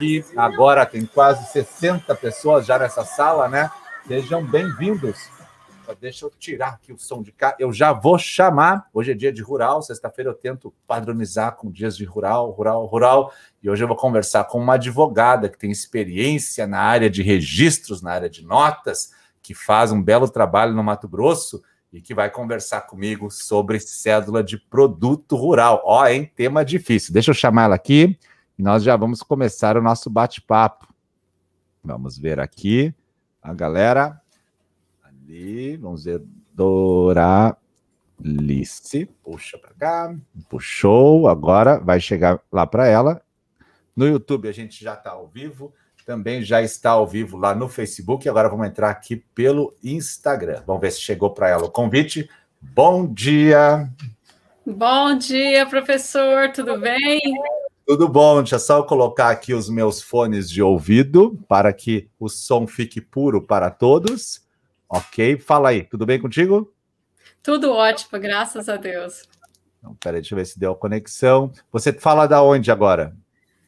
aqui. Agora tem quase 60 pessoas já nessa sala, né? Sejam bem-vindos. Deixa eu tirar aqui o som de cá. Eu já vou chamar. Hoje é dia de rural. Sexta-feira eu tento padronizar com dias de rural, rural, rural. E hoje eu vou conversar com uma advogada que tem experiência na área de registros, na área de notas, que faz um belo trabalho no Mato Grosso e que vai conversar comigo sobre cédula de produto rural. Ó, hein? Tema difícil. Deixa eu chamar ela aqui e nós já vamos começar o nosso bate-papo. Vamos ver aqui a galera. Ali, vamos ver. Doralice. Puxa para cá. Puxou. Agora vai chegar lá para ela. No YouTube a gente já está ao vivo. Também já está ao vivo lá no Facebook. Agora vamos entrar aqui pelo Instagram. Vamos ver se chegou para ela o convite. Bom dia. Bom dia, professor. Tudo bem? Tudo bom, deixa só eu colocar aqui os meus fones de ouvido para que o som fique puro para todos. Ok, fala aí, tudo bem contigo? Tudo ótimo, graças a Deus. Então, peraí, deixa eu ver se deu a conexão. Você fala da onde agora?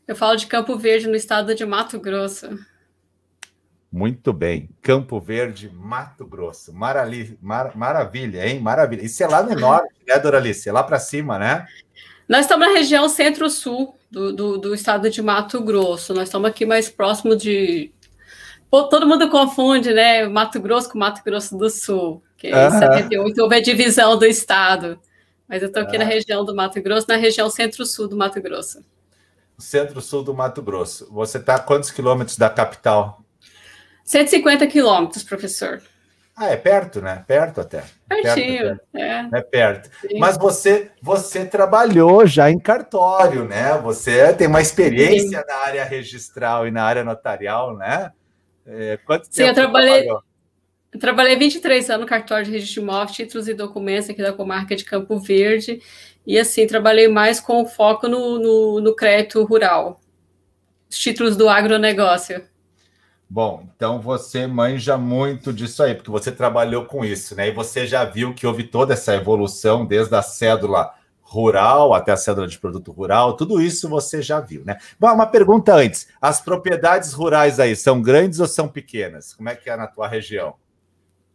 Eu falo de Campo Verde, no estado de Mato Grosso. Muito bem, Campo Verde, Mato Grosso. Marali... Mar... Maravilha, hein? Maravilha. Isso é lá no norte, né, Doralice? É lá para cima, né? Nós estamos na região centro-sul do, do, do, estado de Mato Grosso. Nós estamos aqui mais próximo de. Pô, todo mundo confunde, né? Mato Grosso com Mato Grosso do Sul, que em 78 houve a divisão do estado. Mas eu estou aqui na região do Mato Grosso, na região centro-sul do Mato Grosso. Centro-sul do Mato Grosso. Você está a quantos quilômetros da capital? 150 quilômetros, professor. Ah, é perto, né? Perto até. Pertinho, perto, é. É perto. Sim. Mas você, você trabalhou já em cartório, né? Você tem uma experiência Sim. na área registral e na área notarial, né? É, quanto Sim, tempo eu trabalhei. Eu trabalhei 23 anos no cartório de registro de imóveis, títulos e documentos aqui da comarca de Campo Verde. E assim, trabalhei mais com foco no, no, no crédito rural. Os títulos do agronegócio. Bom, então você manja muito disso aí, porque você trabalhou com isso, né? E você já viu que houve toda essa evolução, desde a cédula rural até a cédula de produto rural, tudo isso você já viu, né? Bom, uma pergunta antes: as propriedades rurais aí são grandes ou são pequenas? Como é que é na tua região?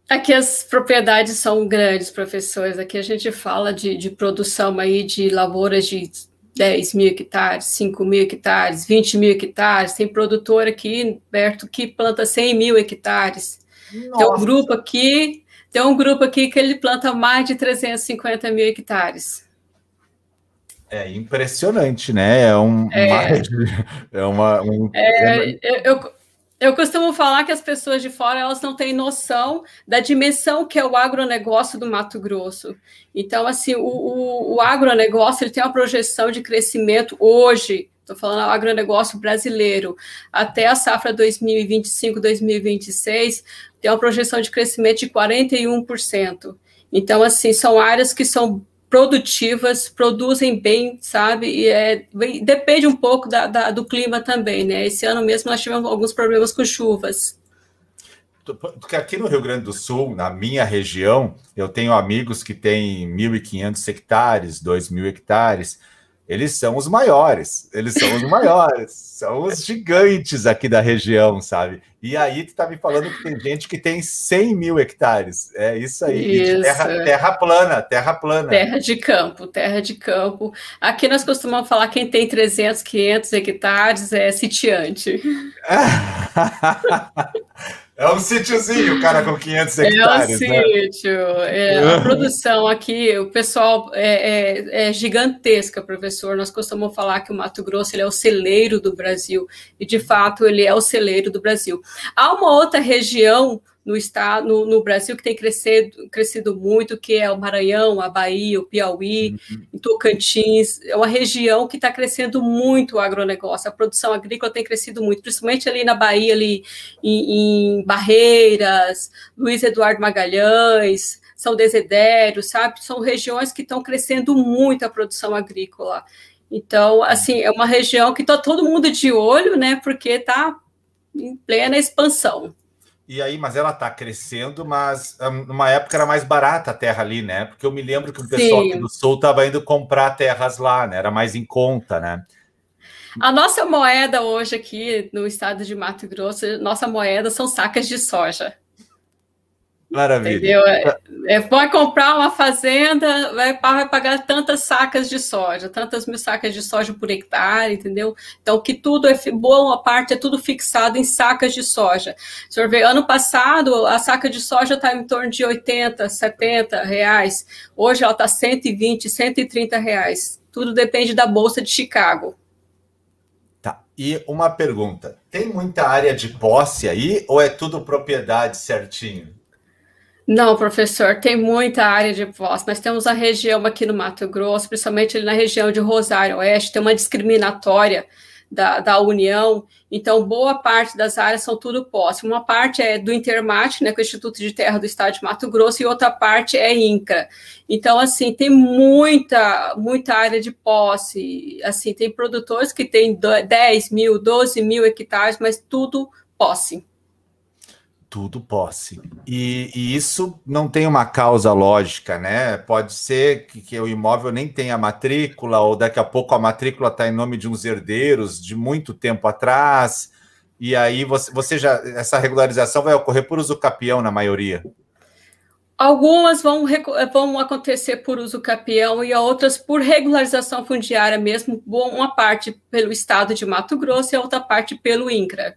Aqui as propriedades são grandes, professores. Aqui a gente fala de, de produção aí de lavouras de 10 mil hectares, 5 mil hectares, 20 mil hectares. Tem produtor aqui, Berto, que planta 100 mil hectares. Nossa. Tem um grupo aqui, tem um grupo aqui que ele planta mais de 350 mil hectares. É impressionante, né? É um, é, uma, é uma um, é, eu, eu costumo falar que as pessoas de fora elas não têm noção da dimensão que é o agronegócio do Mato Grosso. Então, assim, o, o, o agronegócio ele tem uma projeção de crescimento hoje, estou falando do agronegócio brasileiro, até a safra 2025-2026, tem uma projeção de crescimento de 41%. Então, assim, são áreas que são produtivas, produzem bem, sabe? E é, depende um pouco da, da, do clima também, né? Esse ano mesmo nós tivemos alguns problemas com chuvas. Porque aqui no Rio Grande do Sul, na minha região, eu tenho amigos que têm 1.500 hectares, 2.000 hectares, eles são os maiores, eles são os maiores, são os gigantes aqui da região, sabe? E aí tu tá me falando que tem gente que tem 100 mil hectares, é isso aí, isso. Terra, terra, plana, terra plana. Terra de campo, terra de campo. Aqui nós costumamos falar quem tem 300, 500 hectares é sitiante. É um sítiozinho, cara, com 500 hectares. É um né? sítio. É, a produção aqui, o pessoal é, é, é, gigantesca, professor. Nós costumamos falar que o Mato Grosso ele é o celeiro do Brasil, e de fato ele é o celeiro do Brasil. Há uma outra região no estado, no, no, Brasil que tem crescido, crescido muito, que é o Maranhão, a Bahia, o Piauí, uhum. Tocantins, é uma região que está crescendo muito o agronegócio, a produção agrícola tem crescido muito, principalmente ali na Bahia, ali em, em Barreiras, Luiz Eduardo Magalhães, São Desidério, sabe? São regiões que estão crescendo muito a produção agrícola. Então, assim, é uma região que está todo mundo de olho, né? Porque está em plena expansão. E aí, mas ela está crescendo, mas um, numa época era mais barata a terra ali, né? Porque eu me lembro que o pessoal do sul estava indo comprar terras lá, né? Era mais em conta, né? A nossa moeda hoje aqui no estado de Mato Grosso, nossa moeda são sacas de soja. Maravilha. Entendeu? É, é, vai comprar uma fazenda, vai, vai, pagar tantas sacas de soja, tantas mil sacas de soja por hectare, entendeu? Então, que tudo é boa parte é tudo fixado em sacas de soja. O senhor vê, ano passado a saca de soja está em torno de 80, 70 reais. Hoje ela está 120, 130 reais. Tudo depende da Bolsa de Chicago. Tá. E uma pergunta: tem muita área de posse aí ou é tudo propriedade certinho? Não, professor, tem muita área de voz. Nós temos a região aqui no Mato Grosso, principalmente na região de Rosário Oeste, tem uma discriminatória da, da União. Então, boa parte das áreas são tudo posse. Uma parte é do Intermate, né, com o Instituto de Terra do Estado de Mato Grosso, e outra parte é INCRA. Então, assim, tem muita, muita área de posse. Assim, tem produtores que têm 10 mil, 12 mil hectares, mas tudo posse tudo posse. E, e, isso não tem uma causa lógica, né? Pode ser que, que, o imóvel nem tenha matrícula, ou daqui a pouco a matrícula está em nome de uns herdeiros de muito tempo atrás, e aí você, você já. Essa regularização vai ocorrer por uso capião na maioria. Algumas vão, vão acontecer por uso capião e outras por regularização fundiária mesmo, uma parte pelo estado de Mato Grosso e a outra parte pelo INCRA.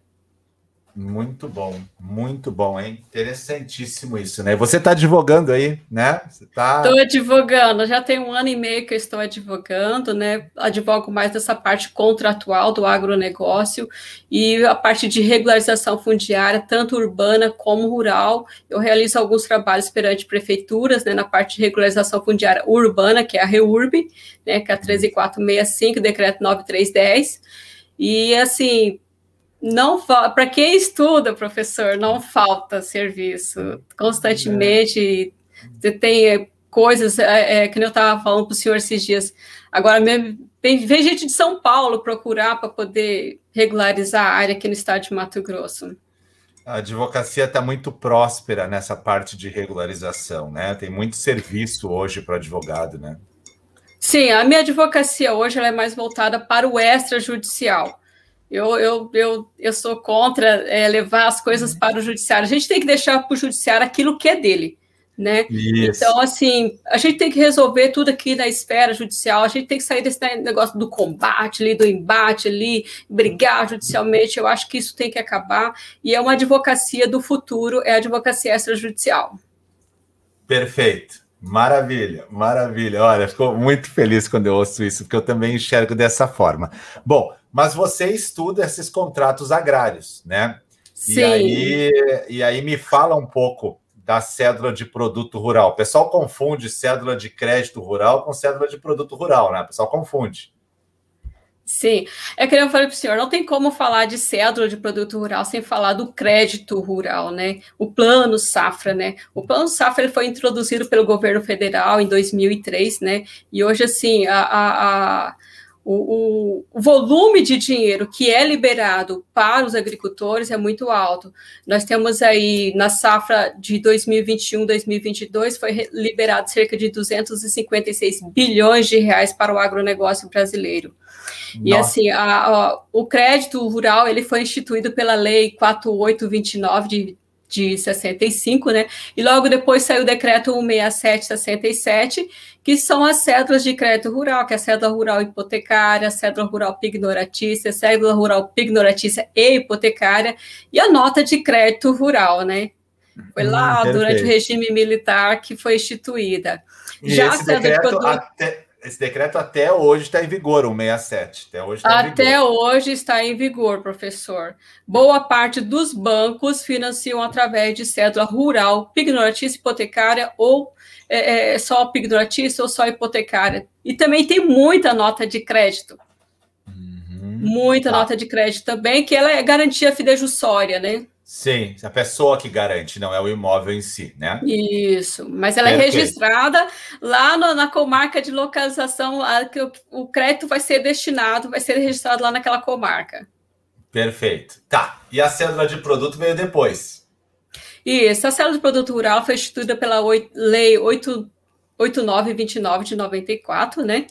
Muito bom, muito bom, hein? Interessantíssimo isso, né? Você está advogando aí, né? Estou tá... advogando, já tem um ano e meio que eu estou advogando, né? Advogo mais dessa parte contratual do agronegócio e a parte de regularização fundiária, tanto urbana como rural. Eu realizo alguns trabalhos perante prefeituras, né? Na parte de regularização fundiária urbana, que é a REURB, né? Que é a 13465, decreto 9310. E assim, não para quem estuda, professor, não falta serviço. Constantemente você tem coisas é, é, que eu estava falando para o senhor esses dias. Agora mesmo vem, vem gente de São Paulo procurar para poder regularizar a área aqui no estado de Mato Grosso. A advocacia está muito próspera nessa parte de regularização, né? Tem muito serviço hoje para advogado, né? Sim, a minha advocacia hoje é mais voltada para o extrajudicial. Eu, eu, eu, eu sou contra é, levar as coisas para o judiciário. A gente tem que deixar para o judiciário aquilo que é dele. Né? Então, assim, a gente tem que resolver tudo aqui na esfera judicial, a gente tem que sair desse negócio do combate ali, do embate ali, brigar judicialmente, eu acho que isso tem que acabar, e é uma advocacia do futuro, é a advocacia extrajudicial. Perfeito. Maravilha, maravilha. Olha, ficou muito feliz quando eu ouço isso, porque eu também enxergo dessa forma. Bom, mas você estuda esses contratos agrários, né? Sim. E aí, e aí me fala um pouco da cédula de produto rural. O pessoal confunde cédula de crédito rural com cédula de produto rural, né? O pessoal confunde. Sim, é que eu falei para o senhor, não tem como falar de cédula de produto rural sem falar do crédito rural, né? O plano safra, né? O plano safra ele foi introduzido pelo governo federal em 2003, né? E hoje, assim, a, a, a o, o, volume de dinheiro que é liberado para os agricultores é muito alto. Nós temos aí, na safra de 2021, 2022, foi liberado cerca de 256 bilhões de reais para o agronegócio brasileiro. Nossa. E assim, a, a, o crédito rural ele foi instituído pela Lei 4829 de de 65, né? E logo depois saiu o decreto 16767, que são as cédulas de crédito rural, que é a cédula rural hipotecária, a cédula rural pignoratícia, a cédula rural pignoratícia e hipotecária, e a nota de crédito rural, né? Foi lá hum, durante o regime militar que foi instituída. E Já esse decreto de até, esse decreto até hoje está em vigor, o 67. Até hoje está Até hoje está em vigor, professor. Boa parte dos bancos financiam através de cédula rural, pignoratícia hipotecária ou é, é, só pignoratícia ou só hipotecária. E também tem muita nota de crédito. Uhum. Muita tá. nota de crédito também, que ela é garantia fidejussória, né? Sim, a pessoa que garante, não é o imóvel em si, né? Isso, mas ela é é registrada lá no, na comarca de localização, a, que o, o, crédito vai ser destinado, vai ser registrado lá naquela comarca. Perfeito. Tá, e a cédula de produto veio depois? Isso, a cédula de produto rural foi instituída pela Lei 8, 8929 de 94, né?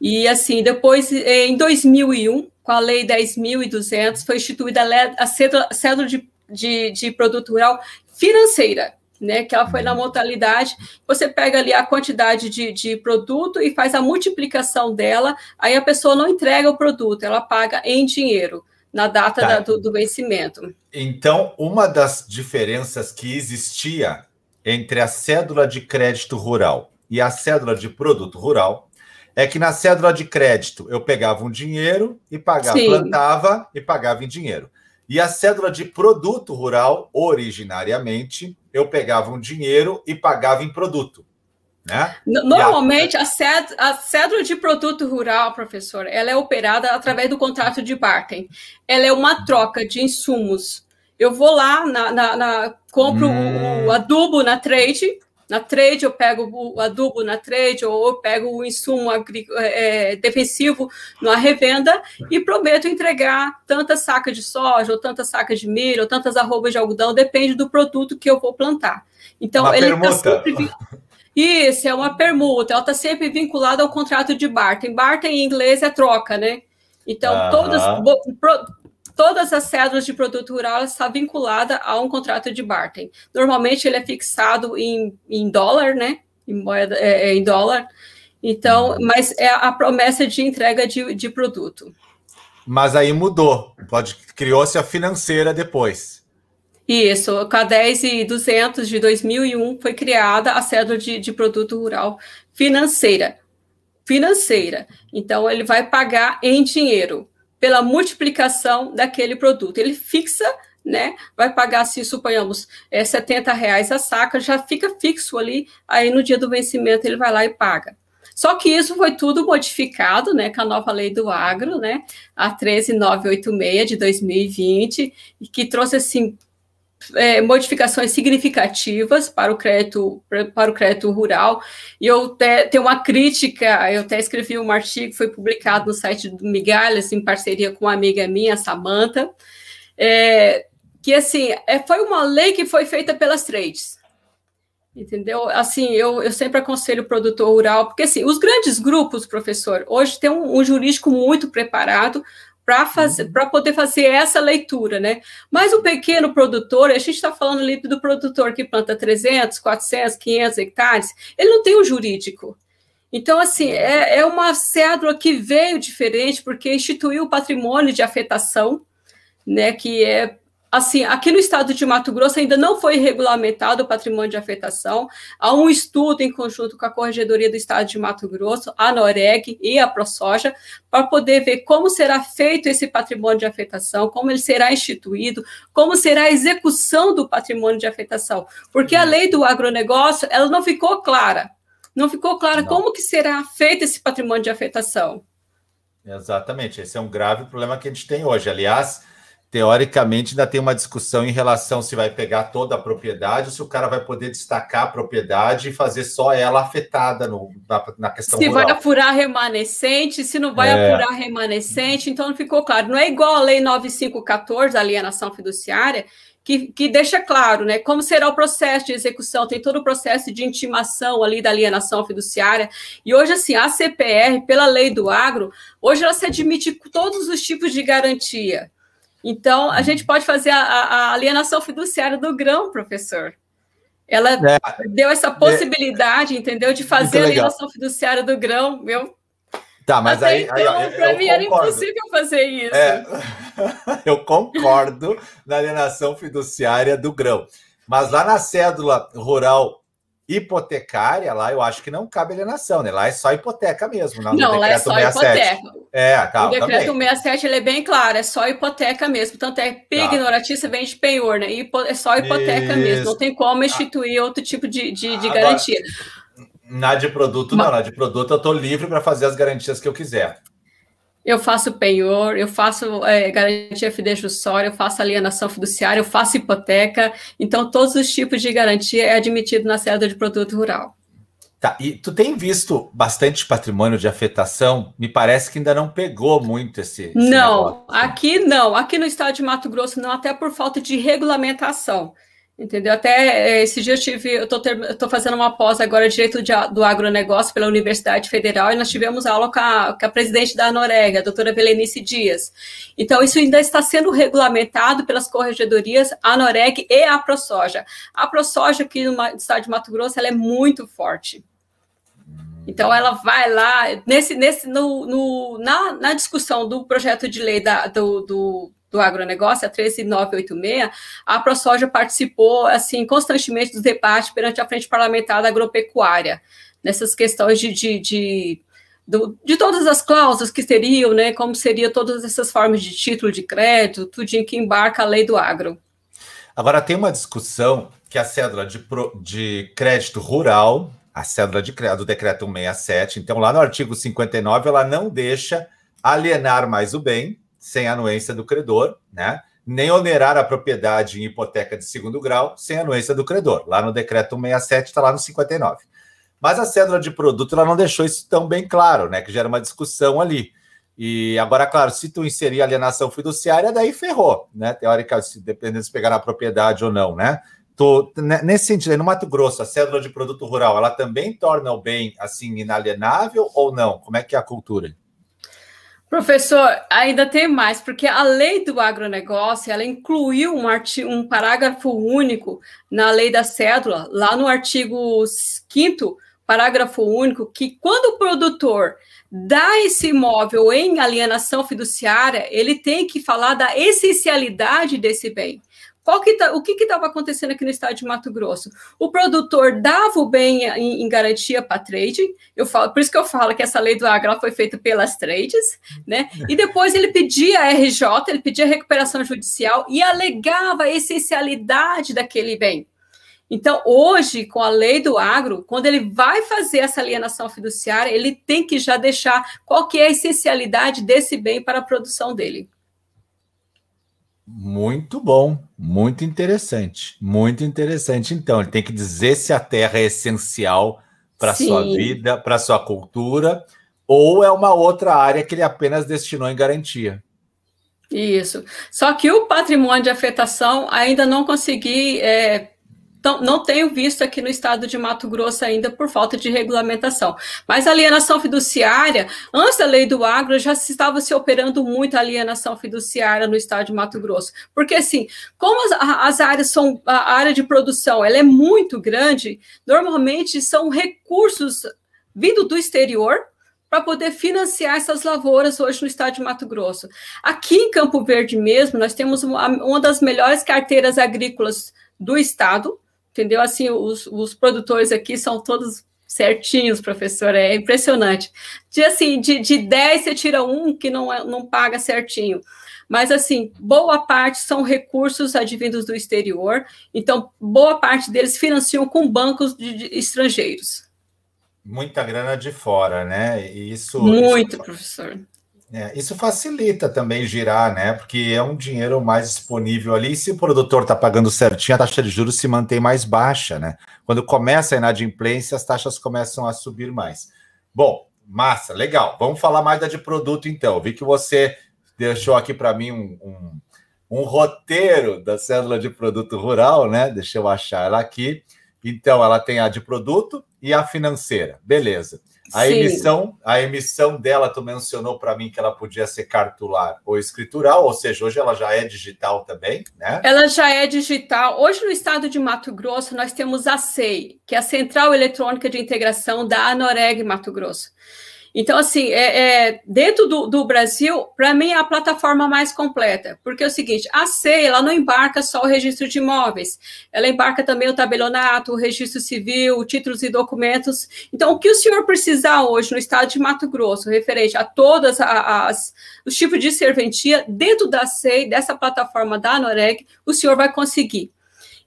E assim, depois, em 2001, com a Lei 10.200, foi instituída a cédula, cédula de, de, de produto rural financeira, né, que ela foi na modalidade, você pega ali a quantidade de, de produto e faz a multiplicação dela, aí a pessoa não entrega o produto, ela paga em dinheiro na data tá. da, do, do vencimento. Então, uma das diferenças que existia entre a cédula de crédito rural e a cédula de produto rural é que na cédula de crédito eu pegava um dinheiro e pagava, Sim. plantava e pagava em dinheiro. E a cédula de produto rural, originariamente, eu pegava um dinheiro e pagava em produto. Né? Normalmente, a... a cédula de produto rural, professor, ela é operada através do contrato de barter. Ela é uma troca de insumos. Eu vou lá, na, na, na compro hum. o adubo na trade, na trade, eu pego o adubo na trade, ou eu pego o insumo é, defensivo na revenda e prometo entregar tantas sacas de soja, ou tantas sacas de milho, ou tantas arrobas de algodão, depende do produto que eu vou plantar. Então, Uma ele está sempre. Isso, é uma permuta, ela está sempre vinculada ao contrato de barter. Barter em inglês é troca, né? Então, uh -huh. todas, todas as cédulas de produto rural está vinculada a um contrato de barter. Normalmente ele é fixado em, em dólar, né? Em moeda é, é em dólar. Então, mas é a promessa de entrega de, de produto. Mas aí mudou. Pode criou-se a financeira depois. Isso, com a 10 e 200 de 2001 foi criada a cédula de, de produto rural financeira. Financeira. Então, ele vai pagar em dinheiro pela multiplicação daquele produto. Ele fixa, né? Vai pagar, se suponhamos, é, 70 reais a saca, já fica fixo ali, aí no dia do vencimento ele vai lá e paga. Só que isso foi tudo modificado, né, com a nova lei do agro, né, a 13986 de 2020, que trouxe assim é, modificações significativas para o crédito para o crédito rural. E eu te, tenho uma crítica eu até escrevi um artigo que foi publicado no site do Migalhas em parceria com uma amiga minha Samantha. É, que assim é, foi uma lei que foi feita pelas trades entendeu? Assim eu, eu sempre aconselho o produtor rural porque assim os grandes grupos professor hoje tem um, um jurídico muito preparado para fazer para poder fazer essa leitura, né? Mas o pequeno produtor, a gente está falando ali do produtor que planta 300, 400, 500 hectares, ele não tem o jurídico. Então, assim, é, é uma cédula que veio diferente porque instituiu o patrimônio de afetação, né, que é assim, aqui no estado de Mato Grosso ainda não foi regulamentado o patrimônio de afetação. Há um estudo em conjunto com a Corregedoria do Estado de Mato Grosso, a Noreg e a ProSoja, para poder ver como será feito esse patrimônio de afetação, como ele será instituído, como será a execução do patrimônio de afetação. Porque a lei do agronegócio, ela não ficou clara. Não ficou clara não. como que será feito esse patrimônio de afetação. Exatamente, esse é um grave problema que a gente tem hoje. Aliás, teoricamente ainda tem uma discussão em relação se vai pegar toda a propriedade ou se o cara vai poder destacar a propriedade e fazer só ela afetada no, na, na questão Se rural. vai apurar remanescente, se não vai é. apurar remanescente, então não ficou claro. Não é igual a lei 9514, da alienação fiduciária, que, que deixa claro, né, como será o processo de execução, tem todo o processo de intimação ali da alienação fiduciária, e hoje, assim, a CPR, pela lei do agro, hoje ela se admite todos os tipos de garantia, então, a gente pode fazer a, a alienação fiduciária do grão, professor. Ela é, deu essa possibilidade, é, entendeu, de fazer a alienação fiduciária do grão. Meu, Tá, mas Até aí. Então, para mim era impossível fazer isso. É, eu concordo na alienação fiduciária do grão. Mas lá na cédula rural hipotecária, lá eu acho que não cabe alienação, né? Lá é só hipoteca mesmo. Não, não lá é só 67. hipoteca. É, tá, o decreto também. 67 ele é bem claro, é só hipoteca mesmo. Tanto é PIG, tá. vem de penhor, né? E é só hipoteca Isso. mesmo. Não tem como instituir ah. outro tipo de, de, de Agora, garantia. Na de produto, Mas... não. Na de produto eu estou livre para fazer as garantias que eu quiser. Eu faço penhor, eu faço é, garantia fidejussória, eu faço alienação fiduciária, eu faço hipoteca. Então, todos os tipos de garantia é admitido na cédula de produto rural. Tá, e tu tem visto bastante patrimônio de afetação? Me parece que ainda não pegou muito esse. esse não, negócio. aqui não. Aqui no estado de Mato Grosso não, até por falta de regulamentação. Entendeu? Até eh, esse dia eu tive, eu estou fazendo uma pós agora direito de, do agronegócio pela Universidade Federal e nós tivemos aula com a, com a presidente da Norega, a doutora Belenice Dias. Então, isso ainda está sendo regulamentado pelas corregedorias Anoreg e a ProSoja. A ProSoja aqui no estado de Mato Grosso ela é muito forte. Então ela vai lá nesse, nesse no, no na, na discussão do projeto de lei da, do, do do agronegócio, a 13986, a ProSoja participou assim constantemente dos debates perante a Frente Parlamentar da Agropecuária, nessas questões de, de, de, do, de todas as cláusulas que seriam, né, como seria todas essas formas de título de crédito, tudo que embarca a lei do agro. Agora, tem uma discussão que a cédula de, pro, de crédito rural, a cédula de, do decreto 167, então lá no artigo 59, ela não deixa alienar mais o bem, sem anuência do credor, né? nem onerar a propriedade em hipoteca de segundo grau sem anuência do credor. Lá no decreto 167 está lá no 59. Mas a cédula de produto ela não deixou isso tão bem claro, né? Que gera uma discussão ali. E agora, claro, se tu inserir alienação fiduciária, daí ferrou, né? Teoricamente, dependendo se pegar na propriedade ou não, né? Tô, nesse sentido, no Mato Grosso, a cédula de produto rural, ela também torna o bem assim inalienável ou não? Como é que é a cultura? Professor, ainda tem mais, porque a lei do agronegócio, ela incluiu um, artigo, um parágrafo único na lei da cédula, lá no artigo 5 parágrafo único, que quando o produtor dá esse imóvel em alienação fiduciária, ele tem que falar da essencialidade desse bem. Que tá, o que estava acontecendo aqui no estado de Mato Grosso? O produtor dava o bem em, em garantia para trade, eu falo, por isso que eu falo que essa lei do agro foi feita pelas trades, né? E depois ele pedia a RJ, ele pedia recuperação judicial e alegava a essencialidade daquele bem. Então, hoje, com a lei do agro, quando ele vai fazer essa alienação fiduciária, ele tem que já deixar qual que é a essencialidade desse bem para a produção dele. Muito bom, muito interessante, muito interessante. Então, ele tem que dizer se a terra é essencial para a sua vida, para a sua cultura, ou é uma outra área que ele apenas destinou em garantia. Isso. Só que o patrimônio de afetação ainda não consegui é, então, não tenho visto aqui no estado de Mato Grosso ainda por falta de regulamentação. Mas a alienação fiduciária, antes da lei do agro, já se estava se operando muito a alienação fiduciária no estado de Mato Grosso. Porque, assim, como as, as áreas são, a área de produção ela é muito grande, normalmente são recursos vindo do exterior, para poder financiar essas lavouras hoje no estado de Mato Grosso. Aqui em Campo Verde mesmo, nós temos uma, uma das melhores carteiras agrícolas do estado, entendeu? Assim, os, os produtores aqui são todos certinhos, professor, é impressionante. De assim, de, de 10 você tira um que não, é, não paga certinho. Mas, assim, boa parte são recursos advindos do exterior, então, boa parte deles financiam com bancos de, de estrangeiros. Muita grana de fora, né? Isso. Muito, isso... professor. É, isso facilita também girar, né? Porque é um dinheiro mais disponível ali. E se o produtor está pagando certinho, a taxa de juros se mantém mais baixa, né? Quando começa a inadimplência, as taxas começam a subir mais. Bom, massa, legal. Vamos falar mais da de produto, então. Vi que você deixou aqui para mim um, um, um, roteiro da cédula de produto rural, né? Deixa eu achar ela aqui. Então, ela tem a de produto e a financeira. Beleza. A emissão, a emissão dela, tu mencionou para mim que ela podia ser cartular ou escritural, ou seja, hoje ela já é digital também, né? Ela já é digital. Hoje no estado de Mato Grosso nós temos a SEI, que é a Central Eletrônica de Integração da Anoreg Mato Grosso. Então, assim, é, é dentro do, do Brasil, para mim é a plataforma mais completa, porque é o seguinte, a CEI, ela não embarca só o registro de imóveis, ela embarca também o tabelionato, o registro civil, títulos e documentos. Então, o que o senhor precisar hoje no estado de Mato Grosso, referente a todas as, os tipos de serventia, dentro da CEI, dessa plataforma da Noreg, o senhor vai conseguir.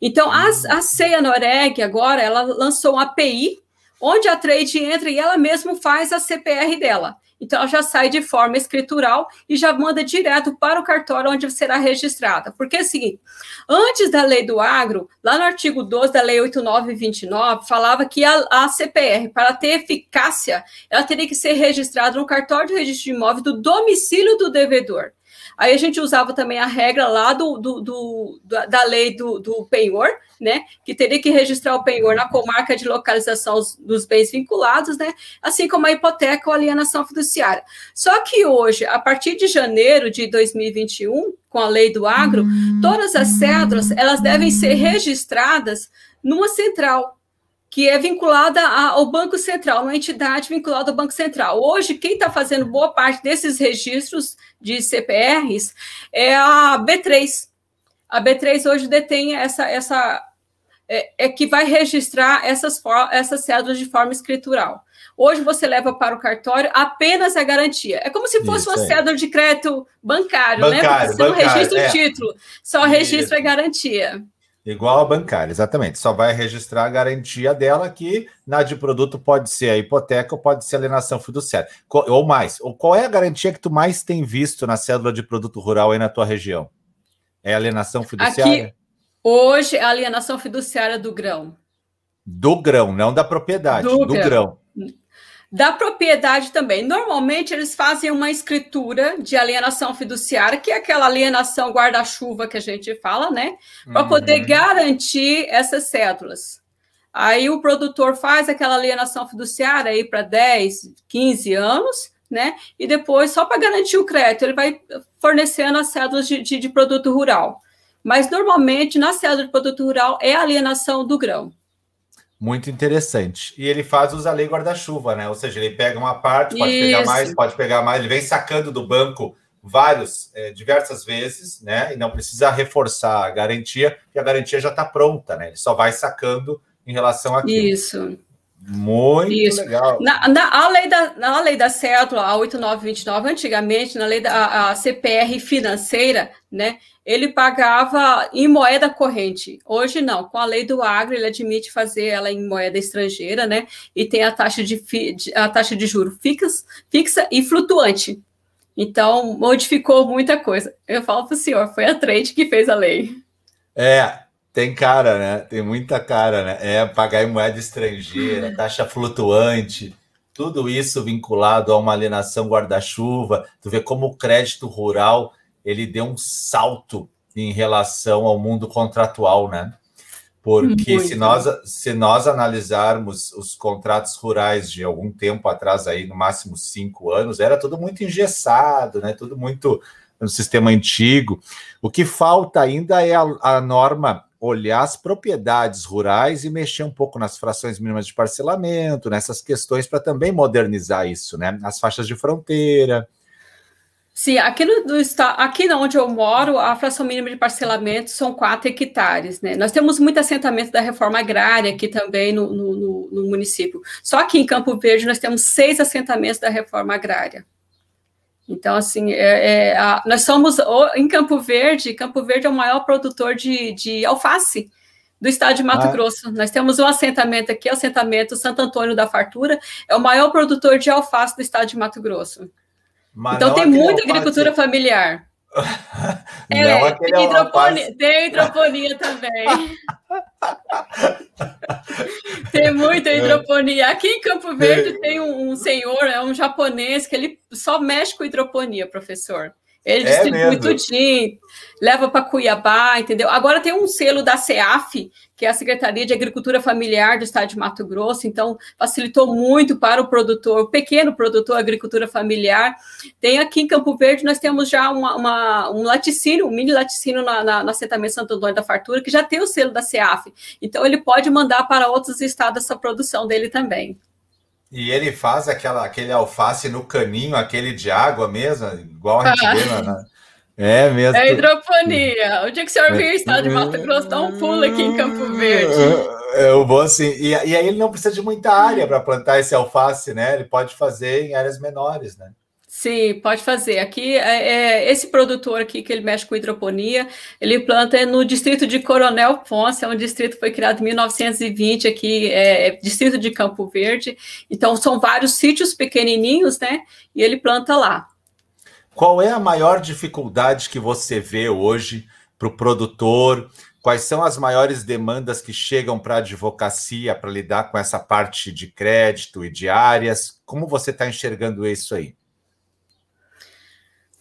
Então, a, a CEI Noreg agora, ela lançou uma API onde a trade entra e ela mesma faz a CPR dela. Então, ela já sai de forma escritural e já manda direto para o cartório onde será registrada. Porque é o seguinte: antes da lei do agro, lá no artigo 12 da lei 8929, falava que a, a CPR, para ter eficácia, ela teria que ser registrada no cartório de registro de imóvel do domicílio do devedor. Aí a gente usava também a regra lá do, do, do da lei do, do penhor, né? Que teria que registrar o penhor na comarca de localização dos bens vinculados, né? Assim como a hipoteca ou alienação fiduciária. Só que hoje, a partir de janeiro de 2021, com a lei do agro, todas as cédulas elas devem ser registradas numa central que é vinculada ao Banco Central, uma entidade vinculada ao Banco Central. Hoje, quem está fazendo boa parte desses registros de CPRs é a B3. A B3 hoje detém essa, essa é, é que vai registrar essas, essas cédulas de forma escritural. Hoje você leva para o cartório apenas a garantia. É como se fosse Isso, uma é. cédula de crédito bancário, bancário né? Porque você bancário, não registra é. o título, só registra a garantia. Igual a bancária, exatamente. Só vai registrar a garantia dela, que na de produto pode ser a hipoteca ou pode ser a alienação fiduciária. Ou mais. Ou qual é a garantia que tu mais tem visto na cédula de produto rural aí na tua região? É alienação fiduciária? Aqui, hoje, é a alienação fiduciária do grão. Do grão, não da propriedade, do, do grão. grão da propriedade também. Normalmente eles fazem uma escritura de alienação fiduciária, que é aquela alienação guarda-chuva que a gente fala, né? Para uhum. poder garantir essas cédulas. Aí o produtor faz aquela alienação fiduciária aí para 10, 15 anos, né? E depois, só para garantir o crédito, ele vai fornecendo as cédulas de, de, de produto rural. Mas normalmente na cédula de produto rural é a alienação do grão. Muito interessante. E ele faz usa a lei guarda-chuva, né? Ou seja, ele pega uma parte, pode Isso. pegar mais, pode pegar mais, ele vem sacando do banco vários, é, diversas vezes, né? E não precisa reforçar a garantia, porque a garantia já está pronta, né? Ele só vai sacando em relação a Isso. Muito Isso. legal. Na, na, a, lei da, na lei da cédula, a 8929, antigamente, na lei da a, CPR financeira, né, ele pagava em moeda corrente. Hoje não, com a lei do agro, ele admite fazer ela em moeda estrangeira, né? E tem a taxa de, a taxa de juro fixa, fixa e flutuante. Então, modificou muita coisa. Eu falo para o senhor, foi a trade que fez a lei. É, tem cara, né? Tem muita cara, né? É pagar em moeda estrangeira, taxa flutuante, tudo isso vinculado a uma alienação guarda-chuva. Tu vê como o crédito rural ele deu um salto em relação ao mundo contratual, né? Porque se nós, se nós analisarmos os contratos rurais de algum tempo atrás, aí no máximo cinco anos, era tudo muito engessado, né? Tudo muito no sistema antigo. O que falta ainda é a, a norma olhar as propriedades rurais e mexer um pouco nas frações mínimas de parcelamento, nessas questões para também modernizar isso, né? As faixas de fronteira. Sim, aqui no, do, aqui onde eu moro, a fração mínima de parcelamento são 4 hectares, né? Nós temos muito assentamento da reforma agrária aqui também no, no, no município. Só que em Campo Verde nós temos seis assentamentos da reforma agrária. Então, assim, é, é, a, nós somos em Campo Verde, Campo Verde é o maior produtor de, de alface do estado de Mato ah. Grosso. Nós temos um assentamento aqui, o assentamento Santo Antônio da Fartura, é o maior produtor de alface do estado de Mato Grosso. Mas então tem muita agricultura familiar. É, tem hidroponia, tem hidroponia também. tem muita é. hidroponia. Aqui em Campo Verde tem um, um, senhor, é um japonês, que ele só mexe com hidroponia, professor. Ele é distribui tudinho, leva para Cuiabá, entendeu? Agora tem um selo da CEAF, que é a Secretaria de Agricultura Familiar do Estado de Mato Grosso, então facilitou muito para o produtor, o pequeno produtor, agricultura familiar. Tem aqui em Campo Verde, nós temos já uma, uma, um laticínio, um mini laticínio na, na, no assentamento Santo Antônio da Fartura, que já tem o selo da CEAF. Então ele pode mandar para outros estados essa produção dele também. E ele faz aquela, aquele alface no caninho, aquele de água mesmo, igual a gente vê na, É mesmo. É hidroponia. O dia que o senhor vir estado de Mato Grosso, dá um pulo aqui em Campo Verde. É, eu vou assim. E, e aí ele não precisa de muita área para plantar esse alface, né? Ele pode fazer em áreas menores, né? Sim, pode fazer. Aqui, é, é, esse produtor aqui que ele mexe com hidroponia, ele planta no distrito de Coronel Ponce, é um distrito que foi criado em 1920 aqui, é, é, distrito de Campo Verde. Então, são vários sítios pequenininhos, né? E ele planta lá. Qual é a maior dificuldade que você vê hoje para o produtor? Quais são as maiores demandas que chegam para a advocacia para lidar com essa parte de crédito e de áreas? Como você está enxergando isso aí?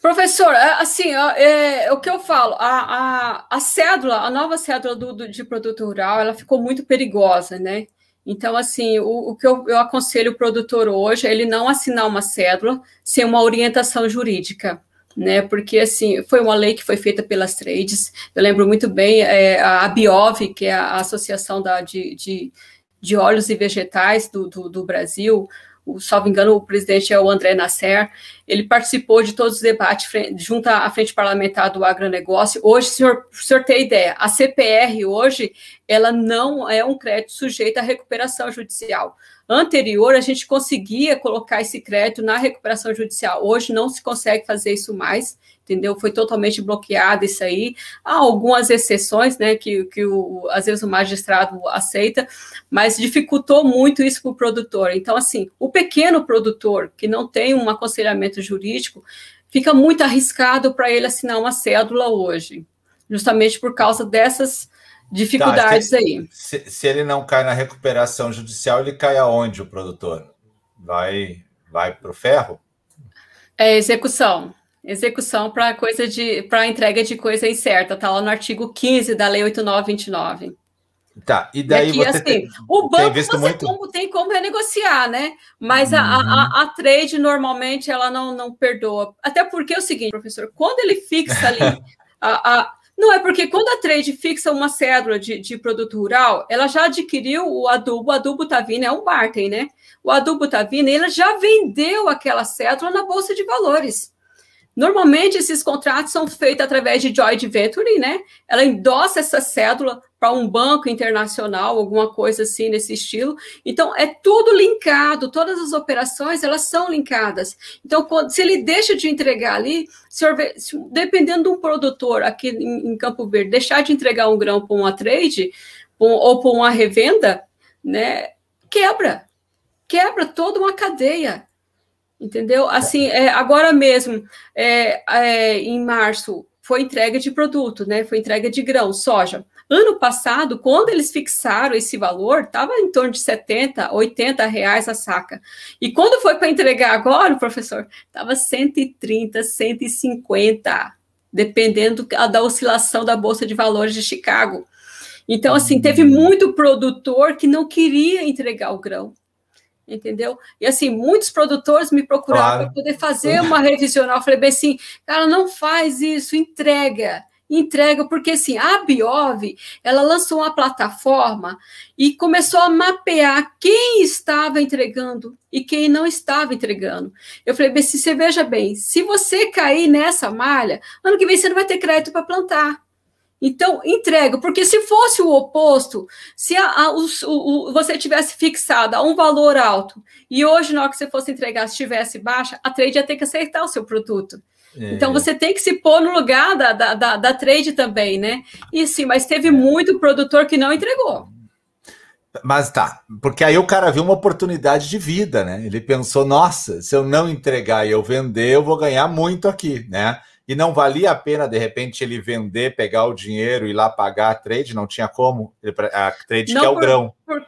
Professor, é, assim, é, é, o que eu falo, a, a, a cédula, a nova cédula do, do, de produto rural, ela ficou muito perigosa, né? Então, assim, o, o que eu, eu, aconselho o produtor hoje é ele não assinar uma cédula sem uma orientação jurídica, né? Porque, assim, foi uma lei que foi feita pelas trades. Eu lembro muito bem é, a Biov, que é a Associação da, de, de, de Óleos e Vegetais do, do, do Brasil, o, salvo engano, o presidente é o André Nasser, ele participou de todos os debates junto à frente parlamentar do agronegócio. Hoje, senhor, senhor tem ideia, a CPR hoje, ela não é um crédito sujeito à recuperação judicial. Anterior, a gente conseguia colocar esse crédito na recuperação judicial. Hoje não se consegue fazer isso mais entendeu? Foi totalmente bloqueado isso aí. Há algumas exceções, né, que, que o, às vezes o magistrado aceita, mas dificultou muito isso para o produtor. Então, assim, o pequeno produtor que não tem um aconselhamento jurídico, fica muito arriscado para ele assinar uma cédula hoje, justamente por causa dessas dificuldades tá, se, aí. Se, se ele não cai na recuperação judicial, ele cai aonde, o produtor? Vai, vai para o ferro? É execução. Execução para coisa de para entrega de coisa incerta, tá lá no artigo 15 da Lei 8929. Tá, e daí e aqui, você assim, tem, o banco você muito... como, tem como renegociar, né? Mas uhum. a, a, a, trade normalmente ela não, não perdoa. Até porque é o seguinte, professor, quando ele fixa ali a, a não é porque quando a trade fixa uma cédula de, de produto rural, ela já adquiriu o adubo, o adubo tá vindo, é um barter, né? O adubo tá vindo, ela já vendeu aquela cédula na bolsa de valores. Normalmente, esses contratos são feitos através de joint venture, né? Ela endossa essa cédula para um banco internacional, alguma coisa assim nesse estilo. Então, é tudo linkado, todas as operações, elas são linkadas. Então, quando, se ele deixa de entregar ali, se, dependendo do produtor aqui em, em, Campo Verde, deixar de entregar um grão para uma trade um, ou para uma revenda, né? Quebra. Quebra toda uma cadeia. Entendeu? Assim, é, agora mesmo, é, é, em março, foi entrega de produto, né? Foi entrega de grão, soja. Ano passado, quando eles fixaram esse valor, estava em torno de 70, 80 reais a saca. E quando foi para entregar agora, professor, estava 130, 150, dependendo da oscilação da Bolsa de Valores de Chicago. Então, assim, teve muito produtor que não queria entregar o grão entendeu? E assim, muitos produtores me procuraram claro. para poder fazer uma revisional. Eu falei bem assim, cara, não faz isso, entrega. Entrega, porque assim, a Biov, ela lançou uma plataforma e começou a mapear quem estava entregando e quem não estava entregando. Eu falei, bem, se você veja bem, se você cair nessa malha, ano que vem você não vai ter crédito para plantar. Então, entrega, porque se fosse o oposto, se a, a, o, o, você tivesse fixado a um valor alto e hoje, na hora que você fosse entregar, estivesse baixa, a trade ia ter que acertar o seu produto. É. Então, você tem que se pôr no lugar da, da, da, da trade também, né? E sim, mas teve muito produtor que não entregou. Mas tá, porque aí o cara viu uma oportunidade de vida, né? Ele pensou, nossa, se eu não entregar e eu vender, eu vou ganhar muito aqui, né? E não valia a pena, de repente, ele vender, pegar o dinheiro e lá pagar a trade, não tinha como. A trade não, quer por, o grão. Por,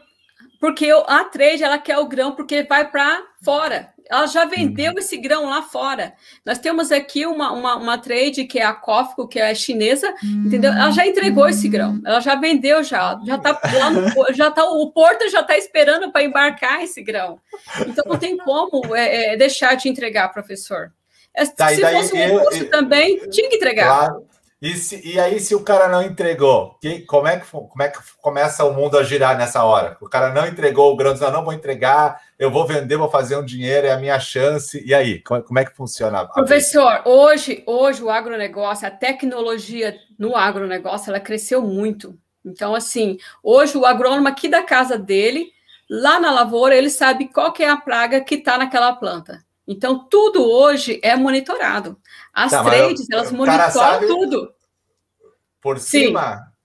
porque a trade ela quer o grão porque vai para fora. Ela já vendeu uhum. esse grão lá fora. Nós temos aqui uma, uma, uma trade que é a Cofco, que é chinesa, uhum. entendeu? Ela já entregou esse grão. Ela já vendeu já. Já tá lá no, já tá o porto já está esperando para embarcar esse grão. Então não tem como é, é, deixar de entregar, professor. É, tá, se daí, fosse um eu, eu, também, tinha que entregar. Claro. E, se, e aí, se o cara não entregou, que, como, é que, como é que começa o mundo a girar nessa hora? O cara não entregou o diz, não, vou entregar, eu vou vender, vou fazer um dinheiro, é a minha chance. E aí, como, como é que funciona? Professor, hoje, hoje o agronegócio, a tecnologia no agronegócio, ela cresceu muito. Então, assim, hoje o agrônomo aqui da casa dele, lá na lavoura, ele sabe qual que é a praga que está naquela planta. Então, tudo hoje é monitorado. As tá, trades, elas monitoram tudo. Por cima? Sim.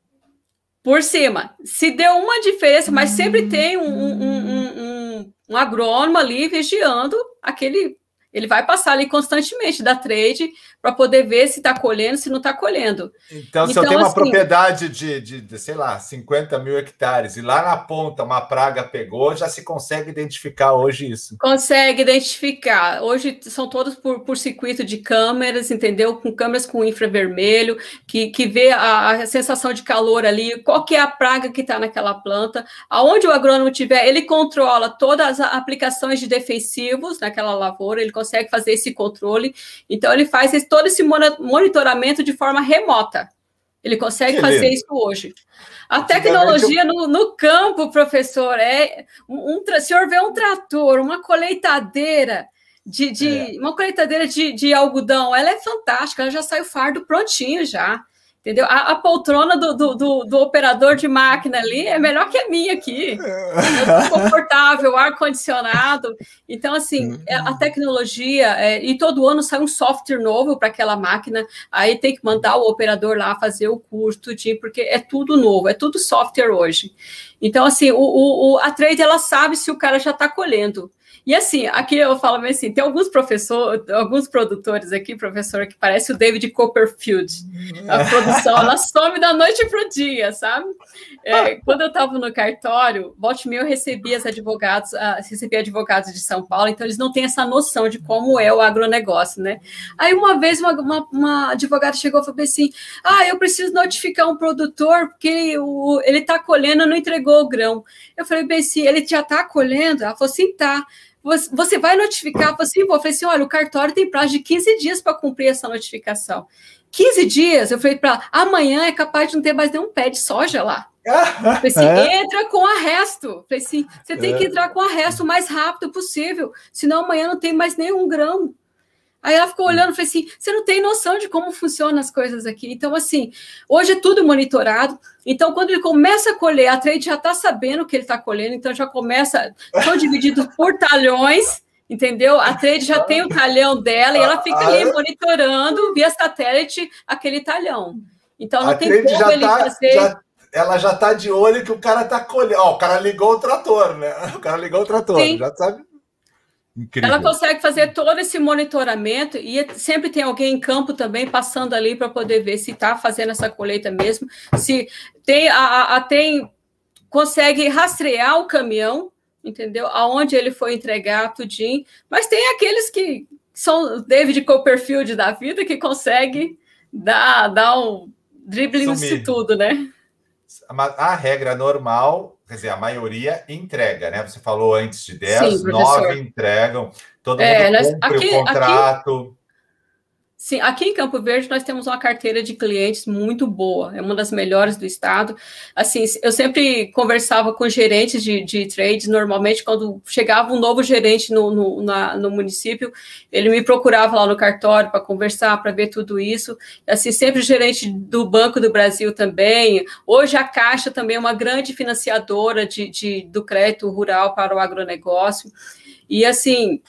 Por cima. Se deu uma diferença, mas sempre tem um, um, um, um, um agrônomo ali vigiando aquele. Ele vai passar ali constantemente da trade para poder ver se está colhendo, se não está colhendo. Então, se então, eu tenho uma assim, propriedade de, de, de, sei lá, 50 mil hectares e lá na ponta uma praga pegou, já se consegue identificar hoje isso? Consegue identificar. Hoje são todos por, por circuito de câmeras, entendeu? Com câmeras com infravermelho, que, que vê a, a sensação de calor ali, qual que é a praga que está naquela planta. Aonde o agrônomo tiver, ele controla todas as aplicações de defensivos naquela lavoura, ele consegue fazer esse controle. Então, ele faz esse todo esse monitoramento de forma remota. Ele consegue que fazer lindo. isso hoje. A tecnologia no, no, campo, professor, é um, um, o senhor vê um trator, uma colheitadeira de, de é. uma colheitadeira de, de, algodão, ela é fantástica, ela já sai o fardo prontinho já. Entendeu? A, a poltrona do, do, do, do, operador de máquina ali é melhor que a minha aqui. É confortável, ar-condicionado. Então, assim, é, a tecnologia, é, e todo ano sai um software novo para aquela máquina, aí tem que mandar o operador lá fazer o curso, tudinho, porque é tudo novo, é tudo software hoje. Então, assim, o, o, a trade ela sabe se o cara já está colhendo. E assim, aqui eu falo assim, tem alguns professores, alguns produtores aqui, professor, que parece o David Copperfield. A produção, ela some da noite para o dia, sabe? É, quando eu estava no cartório, volte eu recebia os advogados, uh, recebia advogados de São Paulo, então eles não têm essa noção de como é o agronegócio, né? Aí uma vez uma, uma, uma advogada chegou e falou assim, ah, eu preciso notificar um produtor porque o, ele está colhendo, não entregou o grão. Eu falei, bem, se ele já está colhendo? Ela falou assim, tá você vai notificar, assim, falei assim, olha, o cartório tem prazo de 15 dias para cumprir essa notificação. 15 dias, eu falei para amanhã é capaz de não ter mais nenhum pé de soja lá. falei assim, é? entra com arresto. Falei assim, você tem é. que entrar com arresto o mais rápido possível, senão amanhã não tem mais nenhum grão. Aí ela ficou olhando e falei assim: você não tem noção de como funcionam as coisas aqui. Então, assim, hoje é tudo monitorado. Então, quando ele começa a colher, a trade já está sabendo que ele está colhendo, então já começa, são divididos por talhões, entendeu? A trade já tem o talhão dela e ela fica ali monitorando via satélite aquele talhão. Então, não a tem como ele tá, fazer. Já ela já está de olho que o cara está colhendo. Ó, o cara ligou o trator, né? O cara ligou o trator, Sim. já sabe. Incrível. Ela consegue fazer todo esse monitoramento e sempre tem alguém em campo também passando ali para poder ver se está fazendo essa colheita mesmo, se tem a, a, tem consegue rastrear o caminhão, entendeu? Aonde ele foi entregar tudinho, mas tem aqueles que são David Copperfield da vida que consegue dar, dar um drible nisso tudo, né? A regra normal quer dizer, a maioria entrega, né? Você falou antes de 10, Sim, 9 entregam, todo é, mundo nós, cumpre aqui, o contrato. Aqui, Sim, aqui em Campo Verde nós temos uma carteira de clientes muito boa, é uma das melhores do estado. Assim, eu sempre conversava com gerentes de, de trades, normalmente quando chegava um novo gerente no, no, na, no município, ele me procurava lá no cartório para conversar, para ver tudo isso. Assim, sempre gerente do Banco do Brasil também. Hoje a Caixa também é uma grande financiadora de, de do crédito rural para o agronegócio. E assim,